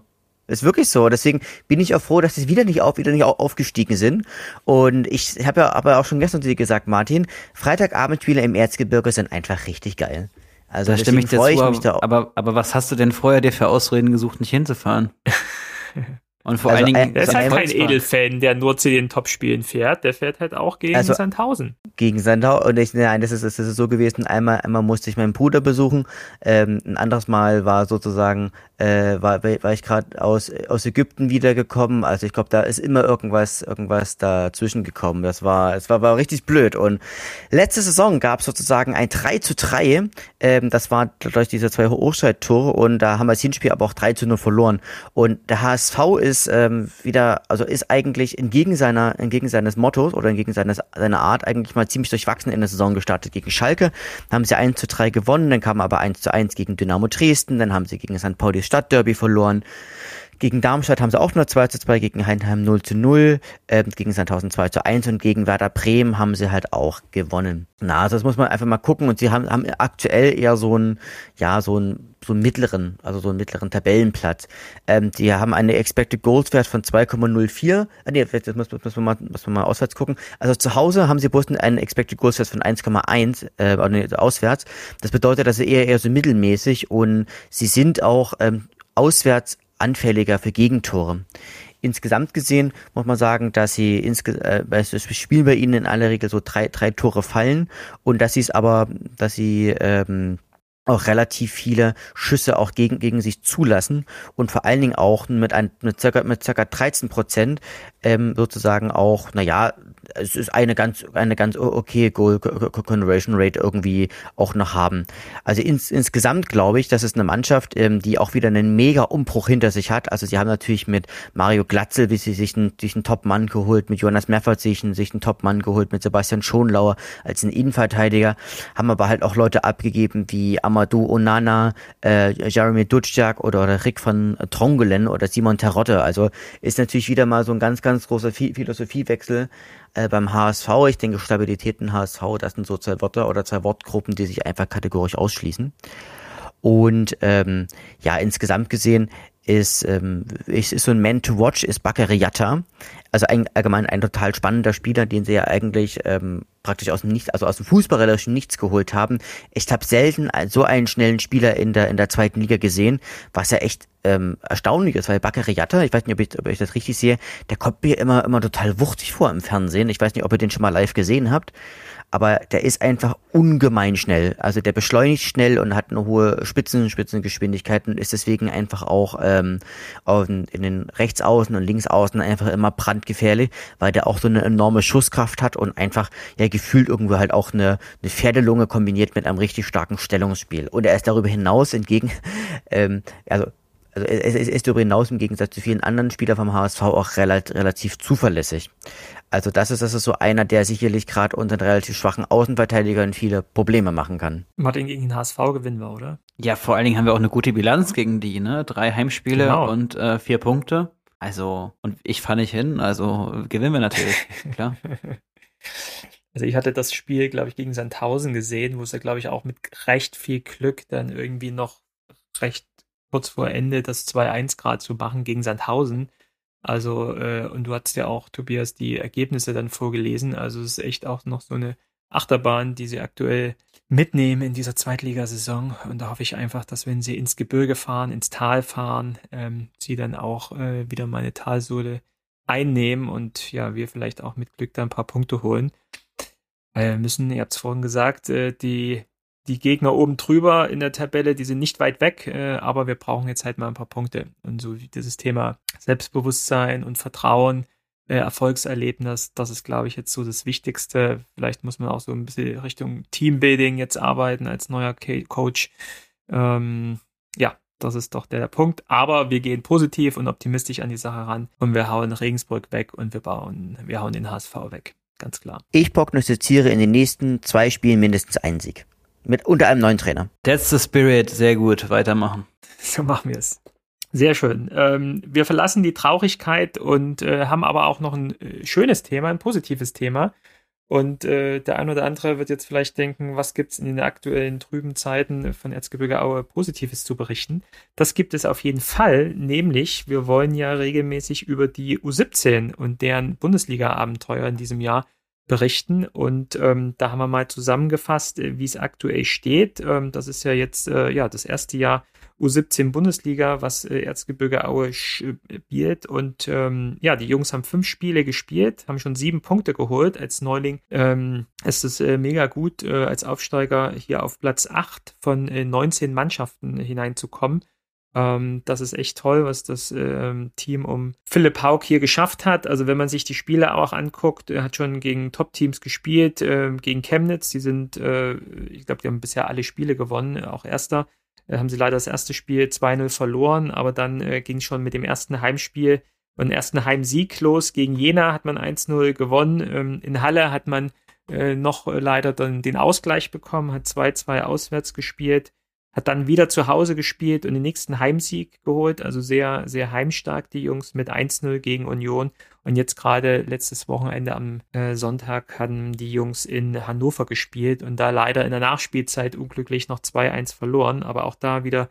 Ist wirklich so. Deswegen bin ich auch froh, dass sie wieder nicht auf, wieder nicht aufgestiegen sind. Und ich habe ja aber auch schon gestern zu dir gesagt, Martin, Freitagabendspiele im Erzgebirge sind einfach richtig geil. Also da stimme ich dir zu, ich da aber, aber was hast du denn vorher dir für Ausreden gesucht, nicht hinzufahren? Und vor also, allen Dingen, er ist halt kein Edelfan, der nur zu den Top-Spielen fährt. Der fährt halt auch gegen also, Sandhausen. Gegen Sandhausen. Und ich, nein, das ist, das ist so gewesen. Einmal, einmal musste ich meinen Bruder besuchen. Ähm, ein anderes Mal war sozusagen, äh, war, war ich gerade aus, aus Ägypten wiedergekommen. Also ich glaube, da ist immer irgendwas, irgendwas dazwischen gekommen. Das war, es war, war richtig blöd. Und letzte Saison gab es sozusagen ein 3 zu 3. Ähm, das war durch diese zwei Hochscheit-Tore. Und da haben wir das Hinspiel aber auch 3 zu 0 verloren. Und der HSV ist ist ähm, wieder, also ist eigentlich entgegen seiner, entgegen seines Mottos oder entgegen seines, seiner Art eigentlich mal ziemlich durchwachsen in der Saison gestartet. Gegen Schalke haben sie 1 zu 3 gewonnen, dann kam aber 1 zu 1 gegen Dynamo Dresden, dann haben sie gegen St. Pauli Stadtderby verloren. Gegen Darmstadt haben sie auch nur 2 zu 2, gegen Heinheim 0 zu 0, äh, gegen Sandhausen 2 zu 1 und gegen Werder Bremen haben sie halt auch gewonnen. Na, also das muss man einfach mal gucken und sie haben, haben aktuell eher so ein, ja, so ein, so einen mittleren, also so einen mittleren Tabellenplatz. Ähm, die haben eine Expected Goals Wert von 2,04. Ah, nee, das muss, muss, man mal, muss man mal auswärts gucken. Also zu Hause haben sie bloß einen Expected Goals Wert von 1,1, äh, nee, auswärts. Das bedeutet, dass sie eher, eher so mittelmäßig und sie sind auch ähm, auswärts anfälliger für Gegentore. Insgesamt gesehen muss man sagen, dass sie insge äh, das Spiel bei ihnen in aller Regel so drei, drei Tore fallen und dass sie es aber, dass sie ähm, auch relativ viele Schüsse auch gegen, gegen sich zulassen und vor allen Dingen auch mit, ein, mit, circa, mit circa 13 Prozent ähm, sozusagen auch, naja, es ist eine ganz, eine ganz okay Goal Conversion Rate irgendwie auch noch haben. Also ins, insgesamt glaube ich, das ist eine Mannschaft, ähm, die auch wieder einen mega Umbruch hinter sich hat. Also sie haben natürlich mit Mario Glatzel, wie sie sich einen, sich einen Top-Mann geholt, mit Jonas Meffert sich einen, sich einen Top-Mann geholt, mit Sebastian Schonlauer als einen Innenverteidiger, haben aber halt auch Leute abgegeben wie Amadou Onana, äh, Jeremy Dutschak oder, oder Rick von Trongelen oder Simon Terotte. Also ist natürlich wieder mal so ein ganz, ganz großer Philosophiewechsel äh, beim HSV. Ich denke, Stabilität im HSV, das sind so zwei Wörter oder zwei Wortgruppen, die sich einfach kategorisch ausschließen. Und ähm, ja, insgesamt gesehen ist, ähm, ist, ist so ein Man to Watch, ist Bakary Yatta. Also ein, allgemein ein total spannender Spieler, den sie ja eigentlich ähm, praktisch aus dem Nichts, also aus dem fußballerischen Nichts geholt haben. Ich habe selten so einen schnellen Spieler in der in der zweiten Liga gesehen, was ja echt ähm, erstaunlich ist, weil Bakary Yatta, ich weiß nicht, ob ich, ob ich das richtig sehe, der kommt mir immer immer total wuchtig vor im Fernsehen. Ich weiß nicht, ob ihr den schon mal live gesehen habt aber der ist einfach ungemein schnell. Also der beschleunigt schnell und hat eine hohe Spitzen, Spitzengeschwindigkeit und ist deswegen einfach auch ähm, in den Rechtsaußen und Linksaußen einfach immer brandgefährlich, weil der auch so eine enorme Schusskraft hat und einfach ja gefühlt irgendwo halt auch eine, eine Pferdelunge kombiniert mit einem richtig starken Stellungsspiel. Und er ist darüber hinaus entgegen, ähm, also also es ist darüber hinaus im Gegensatz zu vielen anderen Spielern vom HSV auch relativ, relativ zuverlässig. Also das ist, das ist so einer, der sicherlich gerade unter einen relativ schwachen Außenverteidigern viele Probleme machen kann. Martin gegen den HSV gewinnen wir, oder? Ja, vor allen Dingen haben wir auch eine gute Bilanz gegen die, ne? Drei Heimspiele genau. und äh, vier Punkte. Also, und ich fahre nicht hin, also gewinnen wir natürlich, klar. Also ich hatte das Spiel, glaube ich, gegen Sandhausen gesehen, wo es ja, glaube ich, auch mit recht viel Glück dann irgendwie noch recht kurz vor Ende das 2-1 Grad zu machen gegen Sandhausen. Also, äh, und du hast ja auch, Tobias, die Ergebnisse dann vorgelesen. Also es ist echt auch noch so eine Achterbahn, die sie aktuell mitnehmen in dieser Zweitligasaison. Und da hoffe ich einfach, dass wenn sie ins Gebirge fahren, ins Tal fahren, ähm, sie dann auch äh, wieder meine Talsohle einnehmen und ja, wir vielleicht auch mit Glück da ein paar Punkte holen. Wir müssen, ihr habt es vorhin gesagt, äh, die die Gegner oben drüber in der Tabelle, die sind nicht weit weg, äh, aber wir brauchen jetzt halt mal ein paar Punkte. Und so dieses Thema Selbstbewusstsein und Vertrauen, äh, Erfolgserlebnis, das ist, glaube ich, jetzt so das Wichtigste. Vielleicht muss man auch so ein bisschen Richtung Teambuilding jetzt arbeiten als neuer Coach. Ähm, ja, das ist doch der Punkt. Aber wir gehen positiv und optimistisch an die Sache ran und wir hauen Regensburg weg und wir bauen, wir hauen den HSV weg. Ganz klar. Ich prognostiziere in den nächsten zwei Spielen mindestens einen Sieg. Mit unter einem neuen Trainer. That's the spirit. Sehr gut. Weitermachen. So machen wir es. Sehr schön. Ähm, wir verlassen die Traurigkeit und äh, haben aber auch noch ein äh, schönes Thema, ein positives Thema. Und äh, der ein oder andere wird jetzt vielleicht denken, was gibt es in den aktuellen trüben Zeiten von Erzgebirge Aue Positives zu berichten? Das gibt es auf jeden Fall, nämlich wir wollen ja regelmäßig über die U17 und deren Bundesliga-Abenteuer in diesem Jahr berichten. Und ähm, da haben wir mal zusammengefasst, äh, wie es aktuell steht. Ähm, das ist ja jetzt äh, ja das erste Jahr U17 Bundesliga, was äh, Erzgebirge Aue spielt. Und ähm, ja, die Jungs haben fünf Spiele gespielt, haben schon sieben Punkte geholt. Als Neuling ähm, ist es äh, mega gut, äh, als Aufsteiger hier auf Platz acht von äh, 19 Mannschaften hineinzukommen. Ähm, das ist echt toll, was das ähm, Team um Philipp Haug hier geschafft hat. Also wenn man sich die Spiele auch anguckt, er hat schon gegen Top-Teams gespielt, äh, gegen Chemnitz, die sind, äh, ich glaube, die haben bisher alle Spiele gewonnen, auch erster. Äh, haben sie leider das erste Spiel 2-0 verloren, aber dann äh, ging schon mit dem ersten Heimspiel und ersten Heimsieg los. Gegen Jena hat man 1-0 gewonnen. Ähm, in Halle hat man äh, noch leider dann den Ausgleich bekommen, hat 2-2 auswärts gespielt hat dann wieder zu Hause gespielt und den nächsten Heimsieg geholt. Also sehr, sehr heimstark, die Jungs mit 1-0 gegen Union. Und jetzt gerade letztes Wochenende am äh, Sonntag haben die Jungs in Hannover gespielt und da leider in der Nachspielzeit unglücklich noch 2-1 verloren. Aber auch da wieder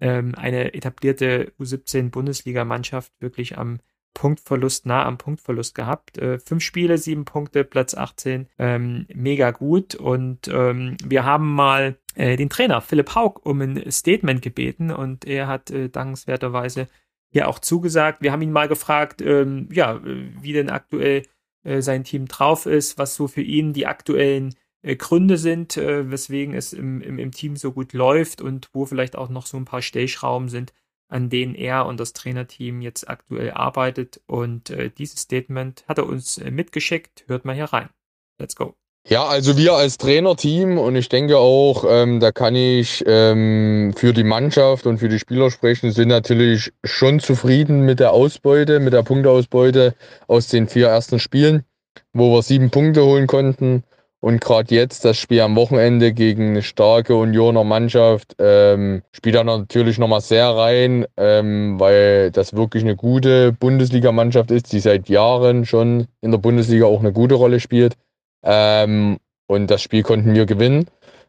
ähm, eine etablierte U17-Bundesliga-Mannschaft wirklich am Punktverlust, nah am Punktverlust gehabt. Äh, fünf Spiele, sieben Punkte, Platz 18, ähm, mega gut. Und ähm, wir haben mal äh, den Trainer Philipp Haug um ein Statement gebeten und er hat äh, dankenswerterweise ja auch zugesagt. Wir haben ihn mal gefragt, ähm, ja, wie denn aktuell äh, sein Team drauf ist, was so für ihn die aktuellen äh, Gründe sind, äh, weswegen es im, im, im Team so gut läuft und wo vielleicht auch noch so ein paar Stellschrauben sind, an denen er und das Trainerteam jetzt aktuell arbeitet. Und äh, dieses Statement hat er uns äh, mitgeschickt. Hört mal hier rein. Let's go. Ja, also wir als Trainerteam und ich denke auch, ähm, da kann ich ähm, für die Mannschaft und für die Spieler sprechen, sind natürlich schon zufrieden mit der Ausbeute, mit der Punkteausbeute aus den vier ersten Spielen, wo wir sieben Punkte holen konnten. Und gerade jetzt das Spiel am Wochenende gegen eine starke Unioner Mannschaft ähm, spielt da natürlich nochmal sehr rein, ähm, weil das wirklich eine gute Bundesligamannschaft ist, die seit Jahren schon in der Bundesliga auch eine gute Rolle spielt. Ähm, und das Spiel konnten wir gewinnen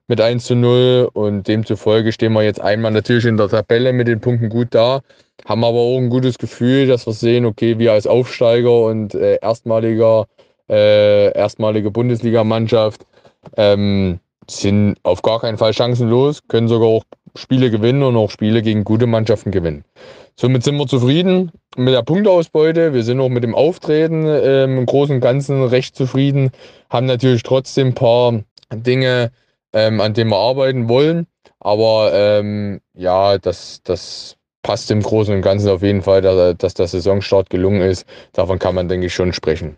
mit 1 zu 0 und demzufolge stehen wir jetzt einmal natürlich in der Tabelle mit den Punkten gut da, haben aber auch ein gutes Gefühl, dass wir sehen, okay, wir als Aufsteiger und äh, erstmaliger äh, erstmalige Bundesligamannschaft, ähm, sind auf gar keinen Fall chancenlos, können sogar auch Spiele gewinnen und auch Spiele gegen gute Mannschaften gewinnen. Somit sind wir zufrieden mit der Punktausbeute. Wir sind auch mit dem Auftreten ähm, im Großen und Ganzen recht zufrieden. Haben natürlich trotzdem ein paar Dinge, ähm, an denen wir arbeiten wollen. Aber ähm, ja, das, das passt im Großen und Ganzen auf jeden Fall, dass, dass der Saisonstart gelungen ist. Davon kann man, denke ich, schon sprechen.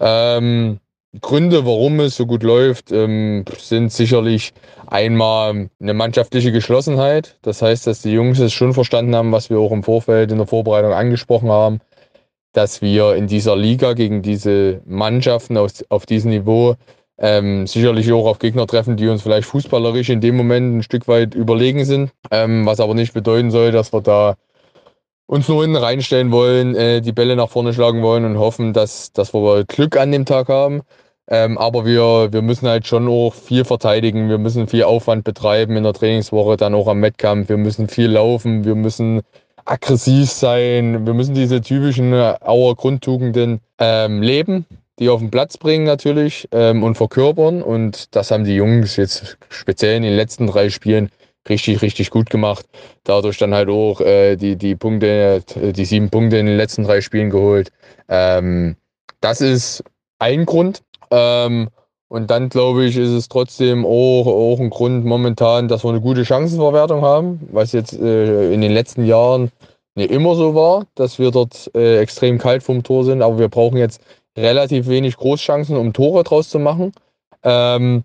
Ähm, Gründe, warum es so gut läuft, ähm, sind sicherlich einmal eine mannschaftliche Geschlossenheit. Das heißt, dass die Jungs es schon verstanden haben, was wir auch im Vorfeld in der Vorbereitung angesprochen haben, dass wir in dieser Liga gegen diese Mannschaften aus, auf diesem Niveau ähm, sicherlich auch auf Gegner treffen, die uns vielleicht fußballerisch in dem Moment ein Stück weit überlegen sind, ähm, was aber nicht bedeuten soll, dass wir da uns nur hinten reinstellen wollen, äh, die Bälle nach vorne schlagen wollen und hoffen, dass, dass wir Glück an dem Tag haben. Ähm, aber wir, wir müssen halt schon auch viel verteidigen. Wir müssen viel Aufwand betreiben in der Trainingswoche, dann auch am Wettkampf. Wir müssen viel laufen. Wir müssen aggressiv sein. Wir müssen diese typischen äh, Auer Grundtugenden ähm, leben, die auf den Platz bringen natürlich ähm, und verkörpern. Und das haben die Jungs jetzt speziell in den letzten drei Spielen richtig, richtig gut gemacht. Dadurch dann halt auch äh, die, die Punkte, die sieben Punkte in den letzten drei Spielen geholt. Ähm, das ist ein Grund. Ähm, und dann glaube ich, ist es trotzdem auch, auch ein Grund momentan, dass wir eine gute Chancenverwertung haben, was jetzt äh, in den letzten Jahren nicht immer so war, dass wir dort äh, extrem kalt vom Tor sind, aber wir brauchen jetzt relativ wenig Großchancen, um Tore draus zu machen. Ähm,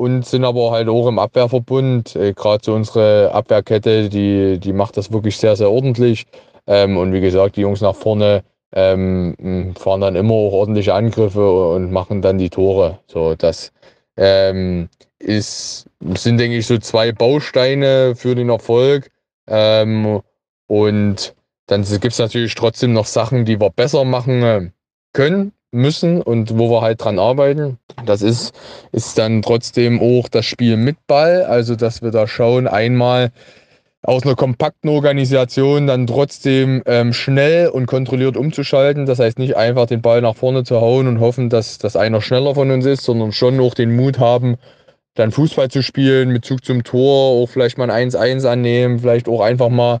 und sind aber halt auch im Abwehrverbund. Äh, Gerade so unsere Abwehrkette, die, die macht das wirklich sehr, sehr ordentlich. Ähm, und wie gesagt, die Jungs nach vorne ähm, fahren dann immer auch ordentliche Angriffe und machen dann die Tore. So, das ähm, ist, sind, denke ich, so zwei Bausteine für den Erfolg. Ähm, und dann gibt es natürlich trotzdem noch Sachen, die wir besser machen äh, können müssen und wo wir halt dran arbeiten. Das ist, ist dann trotzdem auch das Spiel mit Ball, also dass wir da schauen, einmal aus einer kompakten Organisation dann trotzdem ähm, schnell und kontrolliert umzuschalten. Das heißt nicht einfach den Ball nach vorne zu hauen und hoffen, dass, dass einer schneller von uns ist, sondern schon auch den Mut haben, dann Fußball zu spielen mit Zug zum Tor, auch vielleicht mal ein 1-1 annehmen, vielleicht auch einfach mal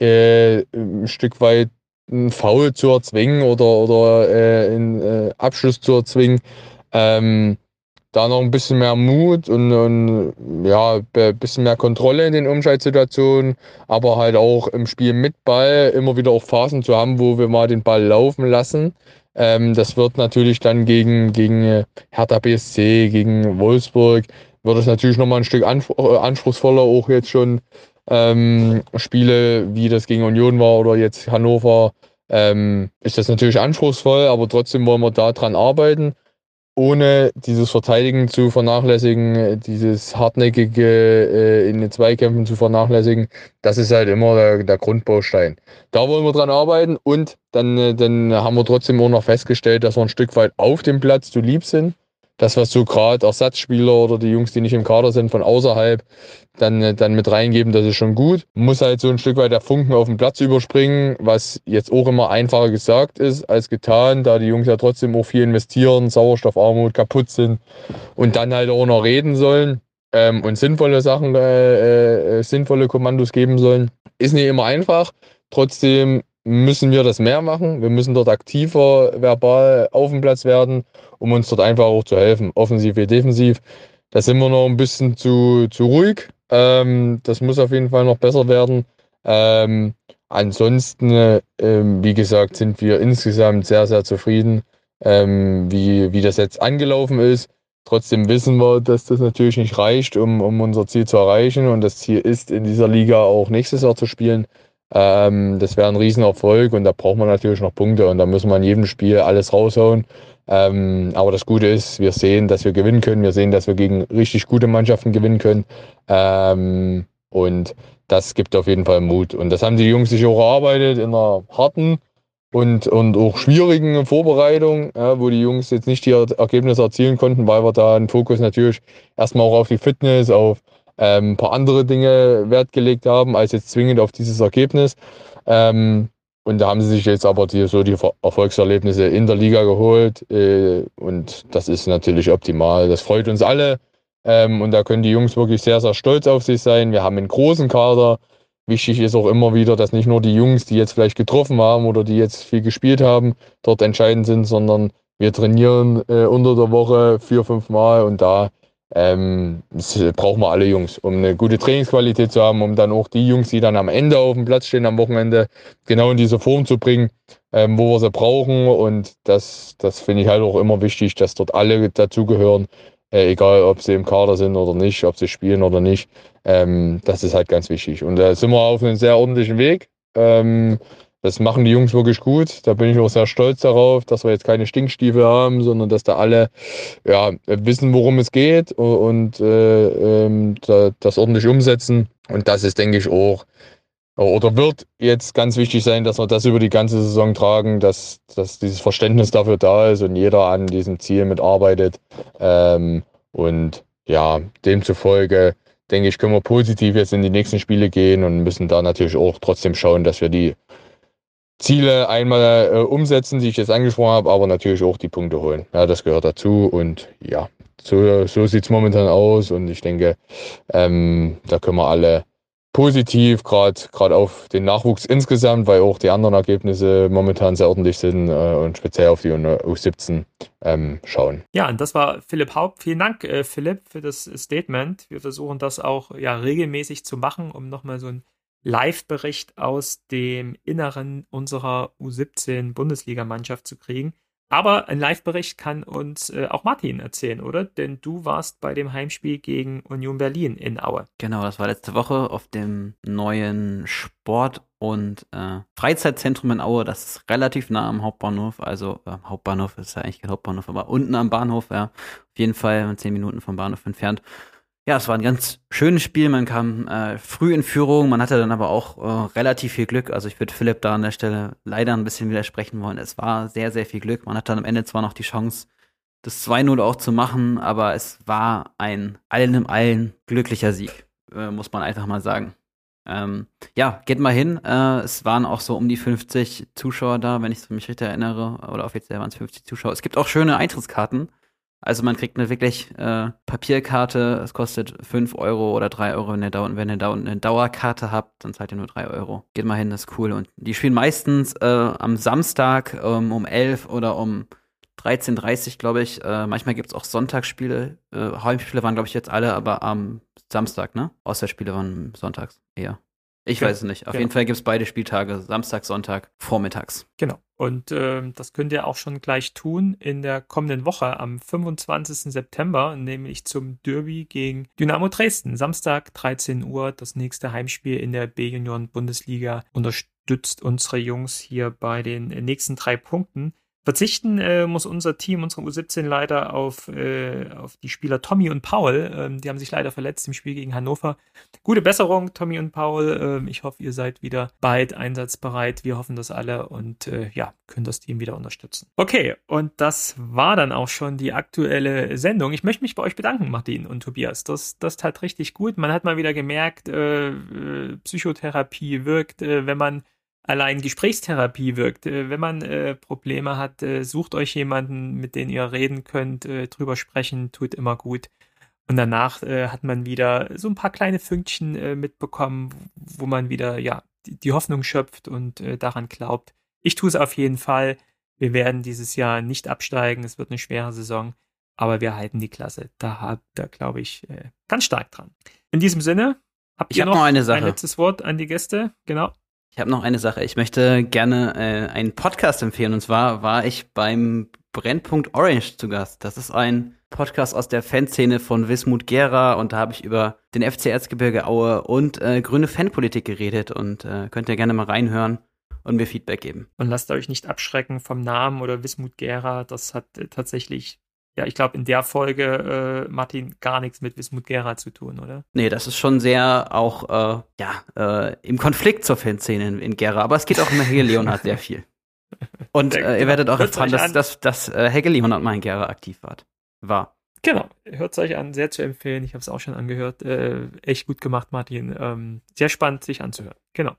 äh, ein Stück weit einen Foul zu erzwingen oder, oder äh, einen äh, Abschluss zu erzwingen. Ähm, da noch ein bisschen mehr Mut und, und ja, ein bisschen mehr Kontrolle in den Umschaltsituationen, aber halt auch im Spiel mit Ball immer wieder auch Phasen zu haben, wo wir mal den Ball laufen lassen. Ähm, das wird natürlich dann gegen, gegen Hertha BSC, gegen Wolfsburg, wird es natürlich nochmal ein Stück anspruchsvoller, auch jetzt schon ähm, Spiele, wie das gegen Union war oder jetzt Hannover, ähm, ist das natürlich anspruchsvoll, aber trotzdem wollen wir da dran arbeiten, ohne dieses Verteidigen zu vernachlässigen, dieses hartnäckige äh, in den Zweikämpfen zu vernachlässigen. Das ist halt immer der, der Grundbaustein. Da wollen wir dran arbeiten und dann, äh, dann haben wir trotzdem auch noch festgestellt, dass wir ein Stück weit auf dem Platz zu lieb sind das, was so gerade Ersatzspieler oder die Jungs, die nicht im Kader sind, von außerhalb dann, äh, dann mit reingeben, das ist schon gut. Muss halt so ein Stück weit der Funken auf den Platz überspringen, was jetzt auch immer einfacher gesagt ist als getan, da die Jungs ja trotzdem auch viel investieren, Sauerstoffarmut kaputt sind und dann halt auch noch reden sollen ähm, und sinnvolle Sachen, äh, äh, sinnvolle Kommandos geben sollen. Ist nicht immer einfach. Trotzdem müssen wir das mehr machen. Wir müssen dort aktiver verbal auf dem Platz werden, um uns dort einfach auch zu helfen, offensiv wie defensiv. da sind wir noch ein bisschen zu, zu ruhig. Ähm, das muss auf jeden Fall noch besser werden. Ähm, ansonsten, äh, wie gesagt, sind wir insgesamt sehr, sehr zufrieden, ähm, wie, wie das jetzt angelaufen ist. Trotzdem wissen wir, dass das natürlich nicht reicht, um, um unser Ziel zu erreichen. Und das Ziel ist, in dieser Liga auch nächstes Jahr zu spielen. Ähm, das wäre ein Riesenerfolg und da braucht man natürlich noch Punkte und da müssen wir in jedem Spiel alles raushauen. Ähm, aber das Gute ist, wir sehen, dass wir gewinnen können. Wir sehen, dass wir gegen richtig gute Mannschaften gewinnen können. Ähm, und das gibt auf jeden Fall Mut. Und das haben die Jungs sich auch erarbeitet in einer harten und, und auch schwierigen Vorbereitung, ja, wo die Jungs jetzt nicht die Ergebnisse erzielen konnten, weil wir da einen Fokus natürlich erstmal auch auf die Fitness, auf ähm, ein paar andere Dinge Wert gelegt haben, als jetzt zwingend auf dieses Ergebnis. Ähm, und da haben sie sich jetzt aber die, so die Erfolgserlebnisse in der Liga geholt. Äh, und das ist natürlich optimal. Das freut uns alle. Ähm, und da können die Jungs wirklich sehr, sehr stolz auf sich sein. Wir haben einen großen Kader. Wichtig ist auch immer wieder, dass nicht nur die Jungs, die jetzt vielleicht getroffen haben oder die jetzt viel gespielt haben, dort entscheidend sind, sondern wir trainieren äh, unter der Woche vier, fünf Mal und da ähm, das brauchen wir alle Jungs, um eine gute Trainingsqualität zu haben, um dann auch die Jungs, die dann am Ende auf dem Platz stehen, am Wochenende genau in diese Form zu bringen, ähm, wo wir sie brauchen. Und das, das finde ich halt auch immer wichtig, dass dort alle dazugehören, äh, egal ob sie im Kader sind oder nicht, ob sie spielen oder nicht. Ähm, das ist halt ganz wichtig. Und da sind wir auf einem sehr ordentlichen Weg. Ähm, das machen die Jungs wirklich gut. Da bin ich auch sehr stolz darauf, dass wir jetzt keine Stinkstiefel haben, sondern dass da alle ja, wissen, worum es geht und äh, ähm, das ordentlich umsetzen. Und das ist, denke ich, auch oder wird jetzt ganz wichtig sein, dass wir das über die ganze Saison tragen, dass, dass dieses Verständnis dafür da ist und jeder an diesem Ziel mitarbeitet. Ähm, und ja, demzufolge denke ich, können wir positiv jetzt in die nächsten Spiele gehen und müssen da natürlich auch trotzdem schauen, dass wir die Ziele einmal äh, umsetzen, die ich jetzt angesprochen habe, aber natürlich auch die Punkte holen. Ja, das gehört dazu und ja, so, so sieht es momentan aus und ich denke, ähm, da können wir alle positiv, gerade auf den Nachwuchs insgesamt, weil auch die anderen Ergebnisse momentan sehr ordentlich sind äh, und speziell auf die U17 ähm, schauen. Ja, und das war Philipp Haupt. Vielen Dank, äh, Philipp, für das Statement. Wir versuchen das auch ja regelmäßig zu machen, um nochmal so ein Live-Bericht aus dem Inneren unserer U17-Bundesligamannschaft zu kriegen. Aber ein Live-Bericht kann uns äh, auch Martin erzählen, oder? Denn du warst bei dem Heimspiel gegen Union Berlin in Aue. Genau, das war letzte Woche auf dem neuen Sport- und äh, Freizeitzentrum in Aue. Das ist relativ nah am Hauptbahnhof. Also äh, Hauptbahnhof ist ja eigentlich kein Hauptbahnhof, aber unten am Bahnhof, ja. Auf jeden Fall zehn Minuten vom Bahnhof entfernt. Ja, es war ein ganz schönes Spiel. Man kam äh, früh in Führung. Man hatte dann aber auch äh, relativ viel Glück. Also ich würde Philipp da an der Stelle leider ein bisschen widersprechen wollen. Es war sehr, sehr viel Glück. Man hat dann am Ende zwar noch die Chance, das 2-0 auch zu machen, aber es war ein allen im allen glücklicher Sieg, äh, muss man einfach mal sagen. Ähm, ja, geht mal hin. Äh, es waren auch so um die 50 Zuschauer da, wenn ich mich richtig erinnere. Oder offiziell waren es 50 Zuschauer. Es gibt auch schöne Eintrittskarten. Also man kriegt eine wirklich äh, Papierkarte, es kostet 5 Euro oder 3 Euro, wenn ihr, da, wenn ihr da eine Dauerkarte habt, dann zahlt ihr nur 3 Euro. Geht mal hin, das ist cool. Und die spielen meistens äh, am Samstag ähm, um 11 oder um 13.30 glaube ich. Äh, manchmal gibt es auch Sonntagsspiele. Äh, Heimspiele waren, glaube ich, jetzt alle, aber am Samstag, ne? Auswärtsspiele waren sonntags eher. Ich ja, weiß es nicht. Auf genau. jeden Fall gibt es beide Spieltage, Samstag, Sonntag, vormittags. Genau. Und äh, das könnt ihr auch schon gleich tun in der kommenden Woche am 25. September, nämlich zum Derby gegen Dynamo Dresden. Samstag 13 Uhr, das nächste Heimspiel in der B-Union Bundesliga. Unterstützt unsere Jungs hier bei den nächsten drei Punkten. Verzichten äh, muss unser Team, unsere U17 leider auf, äh, auf die Spieler Tommy und Paul. Ähm, die haben sich leider verletzt im Spiel gegen Hannover. Gute Besserung, Tommy und Paul. Ähm, ich hoffe, ihr seid wieder bald einsatzbereit. Wir hoffen das alle und äh, ja, können das Team wieder unterstützen. Okay, und das war dann auch schon die aktuelle Sendung. Ich möchte mich bei euch bedanken, Martin und Tobias. Das, das tat richtig gut. Man hat mal wieder gemerkt, äh, äh Psychotherapie wirkt, äh, wenn man allein Gesprächstherapie wirkt. Äh, wenn man äh, Probleme hat, äh, sucht euch jemanden, mit dem ihr reden könnt, äh, drüber sprechen, tut immer gut. Und danach äh, hat man wieder so ein paar kleine Fünkchen äh, mitbekommen, wo man wieder ja die, die Hoffnung schöpft und daran glaubt. Ich tue es auf jeden Fall. Wir werden dieses Jahr nicht absteigen. Es wird eine schwere Saison. aber wir halten die Klasse. Da habt da glaube ich ganz stark dran. In diesem Sinne, habt Ich ihr hab noch, noch ein letztes Wort an die Gäste? Genau. Ich habe noch eine Sache. Ich möchte gerne äh, einen Podcast empfehlen. Und zwar war ich beim Brennpunkt Orange zu Gast. Das ist ein Podcast aus der Fanszene von Wismut Gera. Und da habe ich über den FC Erzgebirge Aue und äh, grüne Fanpolitik geredet. Und äh, könnt ihr gerne mal reinhören und mir Feedback geben. Und lasst euch nicht abschrecken vom Namen oder Wismut Gera. Das hat äh, tatsächlich, ja, ich glaube, in der Folge, äh, Martin, gar nichts mit Wismut Gera zu tun, oder? Nee, das ist schon sehr auch äh, ja, äh, im Konflikt zur Fanszene in, in Gera. Aber es geht auch um Helge Leonhardt sehr viel. Und äh, ihr gut. werdet auch Hört's erfahren, dass, dass, dass äh, Helge Leonhardt mal in Gera aktiv war. war. Genau, hört es euch an, sehr zu empfehlen. Ich habe es auch schon angehört. Äh, echt gut gemacht, Martin. Ähm, sehr spannend, sich anzuhören. Genau.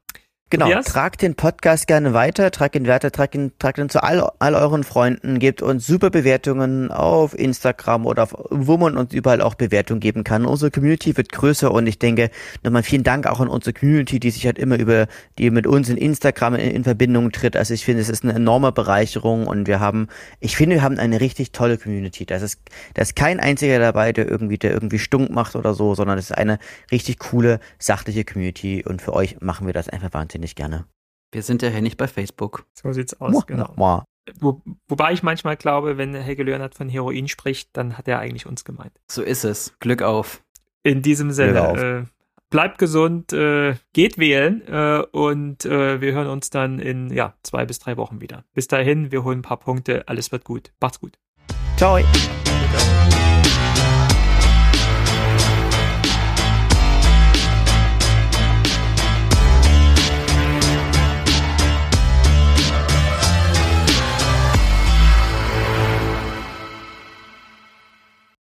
Genau, Tobias? tragt den Podcast gerne weiter, tragt ihn weiter, tragt ihn, tragt ihn zu all, all euren Freunden, gebt uns super Bewertungen auf Instagram oder auf, wo man uns überall auch Bewertungen geben kann. Unsere Community wird größer und ich denke, nochmal vielen Dank auch an unsere Community, die sich halt immer über, die mit uns in Instagram in, in Verbindung tritt. Also ich finde, es ist eine enorme Bereicherung und wir haben, ich finde, wir haben eine richtig tolle Community. Das ist, da ist kein einziger dabei, der irgendwie, der irgendwie stunk macht oder so, sondern es ist eine richtig coole, sachliche Community und für euch machen wir das einfach wahnsinnig gerne. Wir sind ja hier nicht bei Facebook. So sieht's aus, Muah, genau. muah. Wo, wobei ich manchmal glaube, wenn Helge Leonhardt von Heroin spricht, dann hat er eigentlich uns gemeint. So ist es. Glück auf. In diesem. Sinne, äh, bleibt gesund, äh, geht wählen äh, und äh, wir hören uns dann in ja, zwei bis drei Wochen wieder. Bis dahin, wir holen ein paar Punkte, alles wird gut. Macht's gut. Ciao. Ciao.